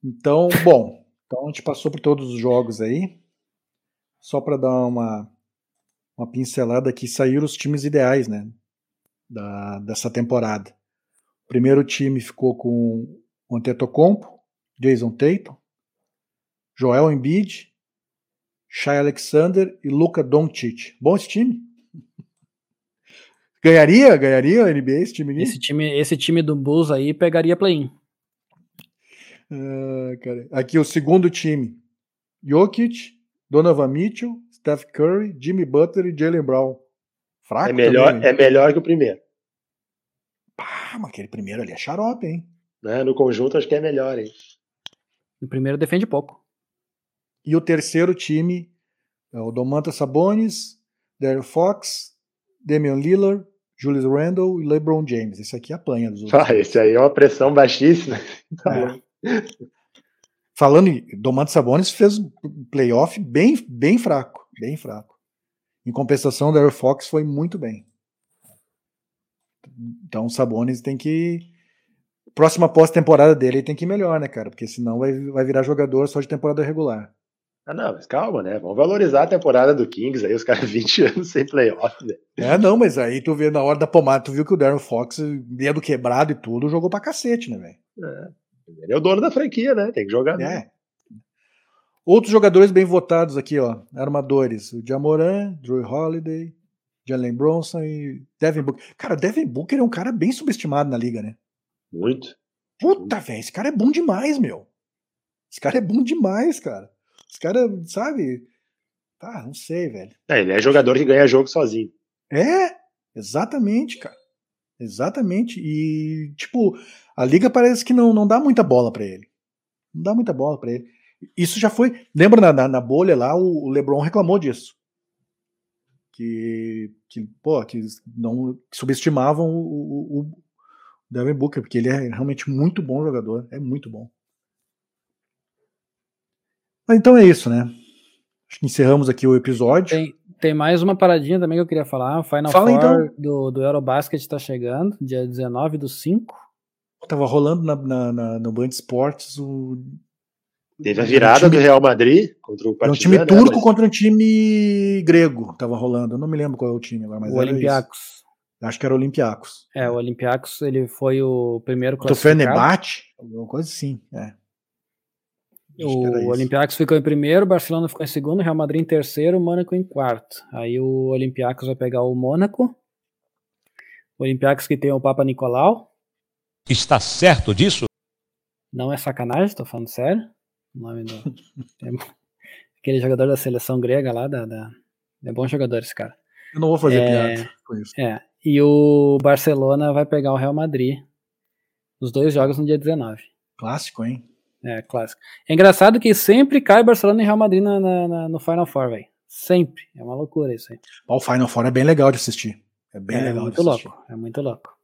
Então, bom, então a gente passou por todos os jogos aí. Só para dar uma, uma pincelada aqui, saíram os times ideais, né? Da, dessa temporada. O primeiro time ficou com o Antetokounmpo, Jason Tatum, Joel Embiid, Shai Alexander e Luca Doncic. Bom esse time? Ganharia? Ganharia a NBA esse time? Esse time, esse time do Bulls aí pegaria play-in. Ah, aqui o segundo time. Jokic, Donovan Mitchell, Steph Curry, Jimmy Butler e Jalen Brown. Fraco é melhor, também, é melhor que o primeiro. Pá, mas aquele primeiro ali é xarope, hein? Né? No conjunto acho que é melhor, hein? O primeiro defende pouco. E o terceiro time é o Domantas Sabonis, Darren Fox, Damian Lillard, Julius Randle e LeBron James. Esse aqui apanha dos outros. Ah, esse aí é uma pressão baixíssima. É. Falando em Domantas Sabonis fez um playoff bem, bem fraco, bem fraco. Em compensação, o Darren Fox foi muito bem. Então o Sabonis tem que próxima pós-temporada dele tem que ir melhor, né, cara? Porque senão vai, vai virar jogador só de temporada regular. Ah, não, mas calma, né? Vamos valorizar a temporada do Kings aí, os caras <laughs> 20 anos sem playoff, né? É, não, mas aí tu vê na hora da pomada, tu viu que o Darren Fox, dedo quebrado e tudo, jogou pra cacete, né, velho? É. Ele é o dono da franquia, né? Tem que jogar. É. Né? Outros jogadores bem votados aqui, ó. Armadores: o Jamoran, Drew Holiday, Jalen Bronson e Devin Booker. Cara, Devin Booker é um cara bem subestimado na liga, né? Muito. Puta, velho, esse cara é bom demais, meu. Esse cara é bom demais, cara. Esse cara, sabe? Tá, não sei, velho. É, ele é jogador que ganha jogo sozinho. É, exatamente, cara. Exatamente. E, tipo, a liga parece que não, não dá muita bola para ele. Não dá muita bola para ele. Isso já foi. Lembra na, na, na bolha lá, o, LeBron reclamou disso. Que, que, pô, que não que subestimavam o, o, o Devin Booker, porque ele é realmente muito bom jogador. É muito bom. Mas então é isso, né? Acho que encerramos aqui o episódio. Tem, tem mais uma paradinha também que eu queria falar. O Final Fala, Four então. do, do Eurobasket está chegando, dia 19 do 5. Tava rolando na, na, na, no Band Esportes o. Teve a virada time, do Real Madrid contra o Partizan. Um time né, turco né, mas... contra um time grego. Tava rolando. Eu não me lembro qual é o time agora, mas o Olympiacos. Acho que era o Olympiacos. É, o Olympiacos ele foi o primeiro classificado. O Fenerbahçe? Alguma coisa assim, é. O Olympiacos ficou em primeiro, o Barcelona ficou em segundo, o Real Madrid em terceiro, o Mônaco em quarto. Aí o Olympiacos vai pegar o Mônaco. O Olympiacos que tem o Papa Nicolau. Está certo disso? Não é sacanagem, tô falando sério. O nome do. <laughs> Aquele jogador da seleção grega lá, da, da... é bom jogador esse cara. Eu não vou fazer é... piada com isso. É. E o Barcelona vai pegar o Real Madrid. Os dois jogos no dia 19. Clássico, hein? É, clássico. É engraçado que sempre cai Barcelona e Real Madrid na, na, na, no Final Four, velho. Sempre. É uma loucura isso aí. O Final Four é bem legal de assistir. É bem é, legal muito de assistir. louco. É muito louco.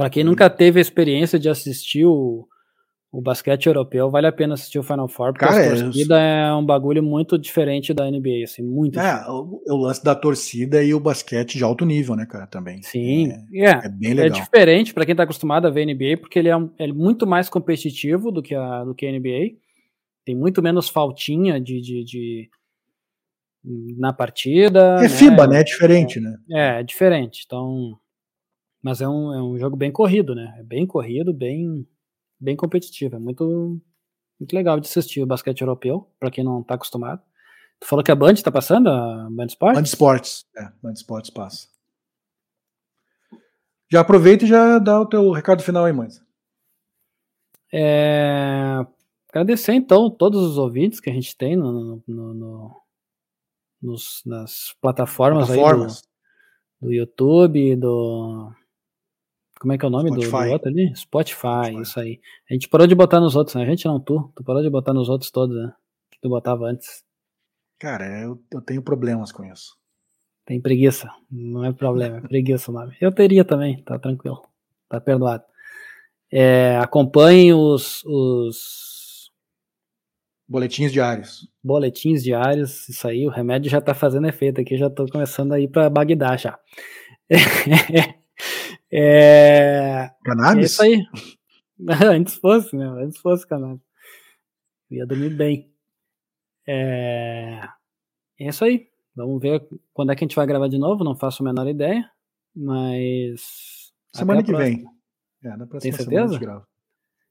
Para quem nunca teve a experiência de assistir o, o basquete europeu, vale a pena assistir o Final Four, porque Cara, a é, torcida é, é um bagulho muito diferente da NBA, assim, muito É, o, o, lance da torcida e o basquete de alto nível, né, cara, também. Sim, é, é, é bem é legal. É diferente para quem tá acostumado a ver NBA, porque ele é, um, é muito mais competitivo do que a, do que a NBA, tem muito menos faltinha de, de, de na partida. É né? FIBA, né, é diferente, né. É, é diferente, então... Mas é um, é um jogo bem corrido, né, é bem corrido, bem bem competitiva. É muito, muito legal de assistir o basquete europeu, para quem não tá acostumado. Tu falou que a Band tá passando, a Band Sports? Band Sports, é, Band Sports passa. Já aproveita e já dá o teu recado final aí, mãe. É, agradecer então todos os ouvintes que a gente tem no, no, no nos, nas plataformas, plataformas. Aí do, do YouTube, do como é que é o nome do, do, outro ali? Spotify, Spotify, isso aí. A gente parou de botar nos outros, né? A gente não, tu. Tu parou de botar nos outros todos, né? Que tu botava antes. Cara, eu, eu tenho problemas com isso. Tem preguiça. Não é problema, é preguiça o nome. Eu teria também, tá tranquilo. Tá perdoado. É, acompanhe os, os. Boletins diários. Boletins diários, isso aí, o remédio já tá fazendo efeito aqui, já tô começando a ir pra Bagdá já. <laughs> É... Cannabis? É isso aí. <laughs> Antes fosse, né? Antes fosse cannabis. Eu ia dormir bem. É... é isso aí. Vamos ver quando é que a gente vai gravar de novo. Não faço a menor ideia. Mas. Semana que vem. É, na próxima Tem certeza? Semana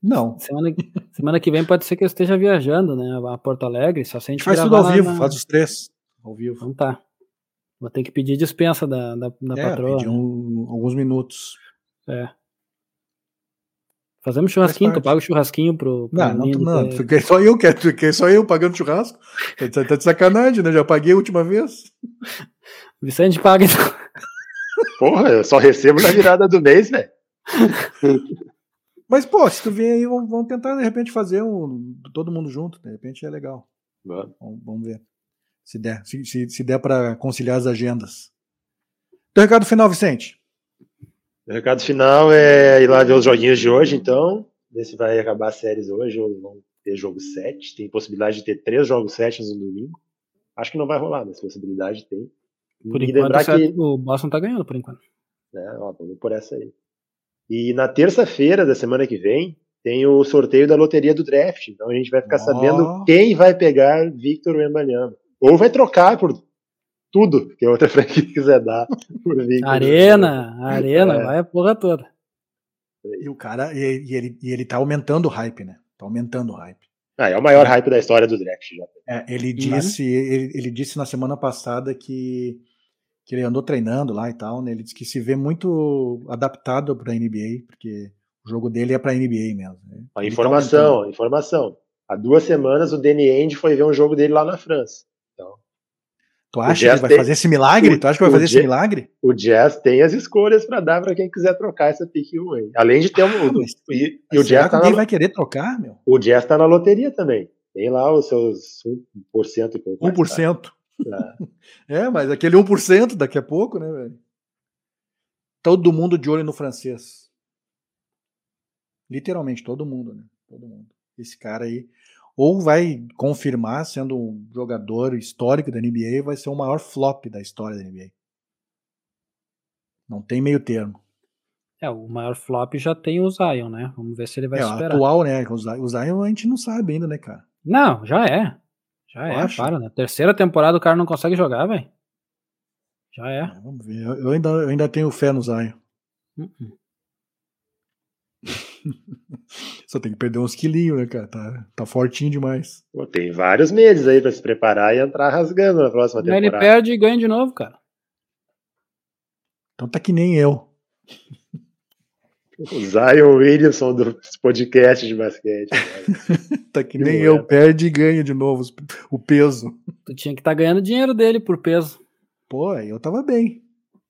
Não. Semana, semana que vem pode ser que eu esteja viajando, né? A Porto Alegre. Só se a gente faz tudo ao vivo, na... faz os três. Ao vivo. Então tá. Vou ter que pedir dispensa da, da, da é, patroa. Pedir um, alguns minutos. É. Fazemos churrasquinho, tu paga o churrasquinho pro. pro não, não, não, fiquei só eu, quero, fiquei só eu pagando churrasco. Tá, tá de sacanagem, né? Já paguei a última vez. <laughs> Vicente paga então. Porra, eu só recebo na virada do mês, né? Mas, pô, se tu vier aí, vamos tentar de repente fazer um todo mundo junto. De repente é legal. Vamos, vamos ver. Se der, se, se, se der para conciliar as agendas. Teu recado final, Vicente. O recado final é ir lá ver os joguinhos de hoje, então. Ver se vai acabar as séries hoje ou vão ter jogo 7. Tem possibilidade de ter três jogos 7 no domingo. Acho que não vai rolar, mas possibilidade tem. Por e enquanto, que... o Boston tá ganhando, por enquanto. É, ó, vamos por essa aí. E na terça-feira da semana que vem, tem o sorteio da loteria do draft. Então a gente vai ficar oh. sabendo quem vai pegar Victor Wembanyama. Ou vai trocar por tudo que a outra <laughs> franquia quiser dar. arena, arena, é. vai a porra toda. E o cara, e, e, ele, e ele tá aumentando o hype, né? Tá aumentando o hype. Ah, é o maior hype da história do draft já. É, ele disse, ele, ele disse na semana passada que que ele andou treinando lá e tal, né? Ele disse que se vê muito adaptado para a NBA, porque o jogo dele é para a NBA mesmo. Né? A informação, tá informação. Há duas semanas o Danny Ainge foi ver um jogo dele lá na França. Tu acha que vai tem... fazer esse milagre? O, tu acha que vai fazer esse milagre? O Jazz tem as escolhas para dar para quem quiser trocar essa pick 1 aí. Além de ter um. Ah, mas, e, e o Jazz tá na... vai querer trocar, meu? O Jazz tá na loteria também. Tem lá os seus 1% e pouco. 1%. Tá? É. <laughs> é, mas aquele 1% daqui a pouco, né, velho? Todo mundo de olho no francês. Literalmente, todo mundo, né? Todo mundo. Esse cara aí ou vai confirmar sendo um jogador histórico da NBA, vai ser o maior flop da história da NBA. Não tem meio termo. É, o maior flop já tem o Zion, né? Vamos ver se ele vai é, superar. atual, né? O Zion a gente não sabe ainda, né, cara? Não, já é. Já é, acho. para, né? Terceira temporada o cara não consegue jogar, velho. Já é. é. Vamos ver. Eu ainda, eu ainda tenho fé no Zion. Uh -uh. <laughs> Só tem que perder uns quilinhos, né, cara? Tá, tá fortinho demais. Pô, tem vários meses aí pra se preparar e entrar rasgando na próxima temporada. Ele perde e ganha de novo, cara. Então tá que nem eu. O Zion Williamson do podcast de basquete. <laughs> tá que nem eu, perde e ganha de novo o peso. Tu tinha que estar tá ganhando dinheiro dele por peso. Pô, aí eu tava bem.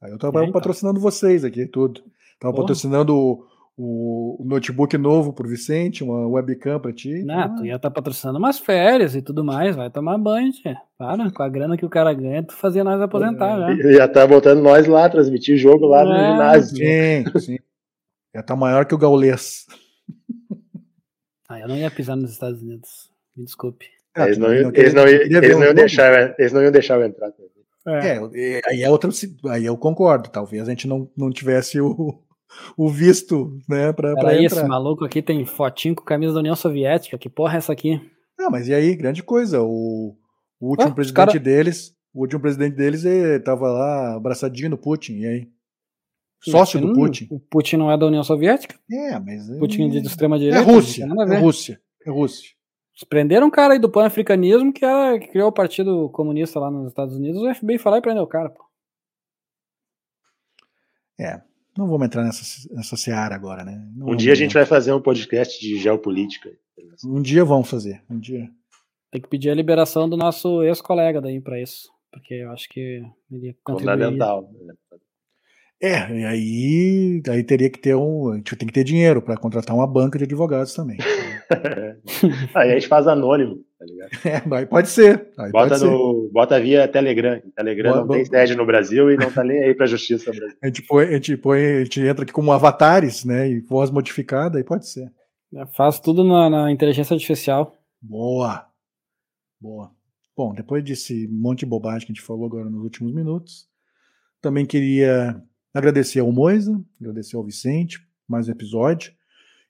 Aí eu tava então. patrocinando vocês aqui, tudo. Tava Porra. patrocinando o, notebook novo pro Vicente, uma webcam pra ti. Não, ah. tu ia estar tá patrocinando umas férias e tudo mais, vai tomar banho, tia. Para, com a grana que o cara ganha, tu fazia nós aposentar, é. já. Ia estar tá botando nós lá, transmitir jogo lá é. no ginásio. Sim, sim. Já tá maior que o gaulês. Ah, eu não ia pisar nos Estados Unidos. Me desculpe. É, eles, não, iam, eles, não, eles, não iam deixar, eles não iam deixar eu entrar. É. é, aí é outra. Aí eu concordo. Talvez a gente não, não tivesse o, o visto, né, pra, pra entrar. esse maluco aqui tem fotinho com camisa da União Soviética. Que porra é essa aqui? Não, mas e aí, grande coisa. O, o último presidente cara... deles, o último presidente deles eh, tava lá abraçadinho no Putin. E aí? Sócio do Putin. O Putin não é da União Soviética? É, mas. Putin é de extrema direita. É Rússia. É Rússia. É Rússia. Prenderam um cara aí do pan-africanismo que, que criou o Partido Comunista lá nos Estados Unidos. O FBI foi lá e prendeu o cara, pô. É. Não vamos entrar nessa, nessa seara agora, né? Não um dia a gente vai fazer um podcast de geopolítica. Um dia vamos fazer. Um dia. Tem que pedir a liberação do nosso ex-colega daí para isso. Porque eu acho que ele Fundamental. Né? É, e aí, aí teria que ter um. A gente tem que ter dinheiro para contratar uma banca de advogados também. <laughs> aí a gente faz anônimo, tá ligado? <laughs> É, pode ser. Aí bota, pode no, ser. bota via Telegram. Telegram Boa, não tem sede no Brasil e não tá nem aí pra justiça. A gente, põe, a, gente põe, a gente entra aqui como avatares, né? E voz modificada, aí pode ser. Eu faço tudo na, na inteligência artificial. Boa. Boa. Bom, depois desse monte de bobagem que a gente falou agora nos últimos minutos, também queria Agradecer ao Moisa, agradecer ao Vicente, mais um episódio.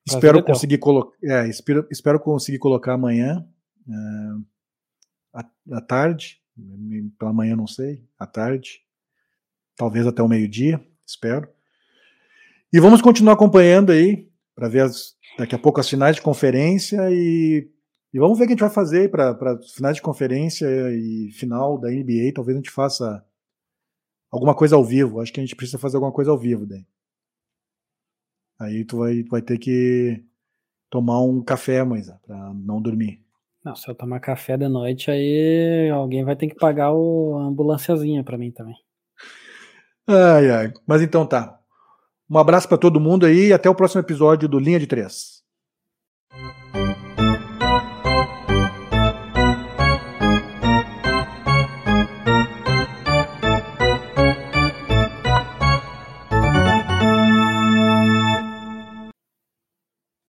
Espero conseguir, colo é, espero, espero conseguir colocar amanhã, à, à tarde, pela manhã não sei, à tarde, talvez até o meio-dia, espero. E vamos continuar acompanhando aí, para ver as, daqui a pouco as finais de conferência e, e vamos ver o que a gente vai fazer para finais de conferência e final da NBA. Talvez a gente faça alguma coisa ao vivo. Acho que a gente precisa fazer alguma coisa ao vivo daí. Aí tu vai, vai ter que tomar um café, Moisa, pra não dormir. Não, se eu tomar café de noite, aí alguém vai ter que pagar o, a ambulanciazinha pra mim também. Ai, ai. Mas então tá. Um abraço para todo mundo aí e até o próximo episódio do Linha de Três.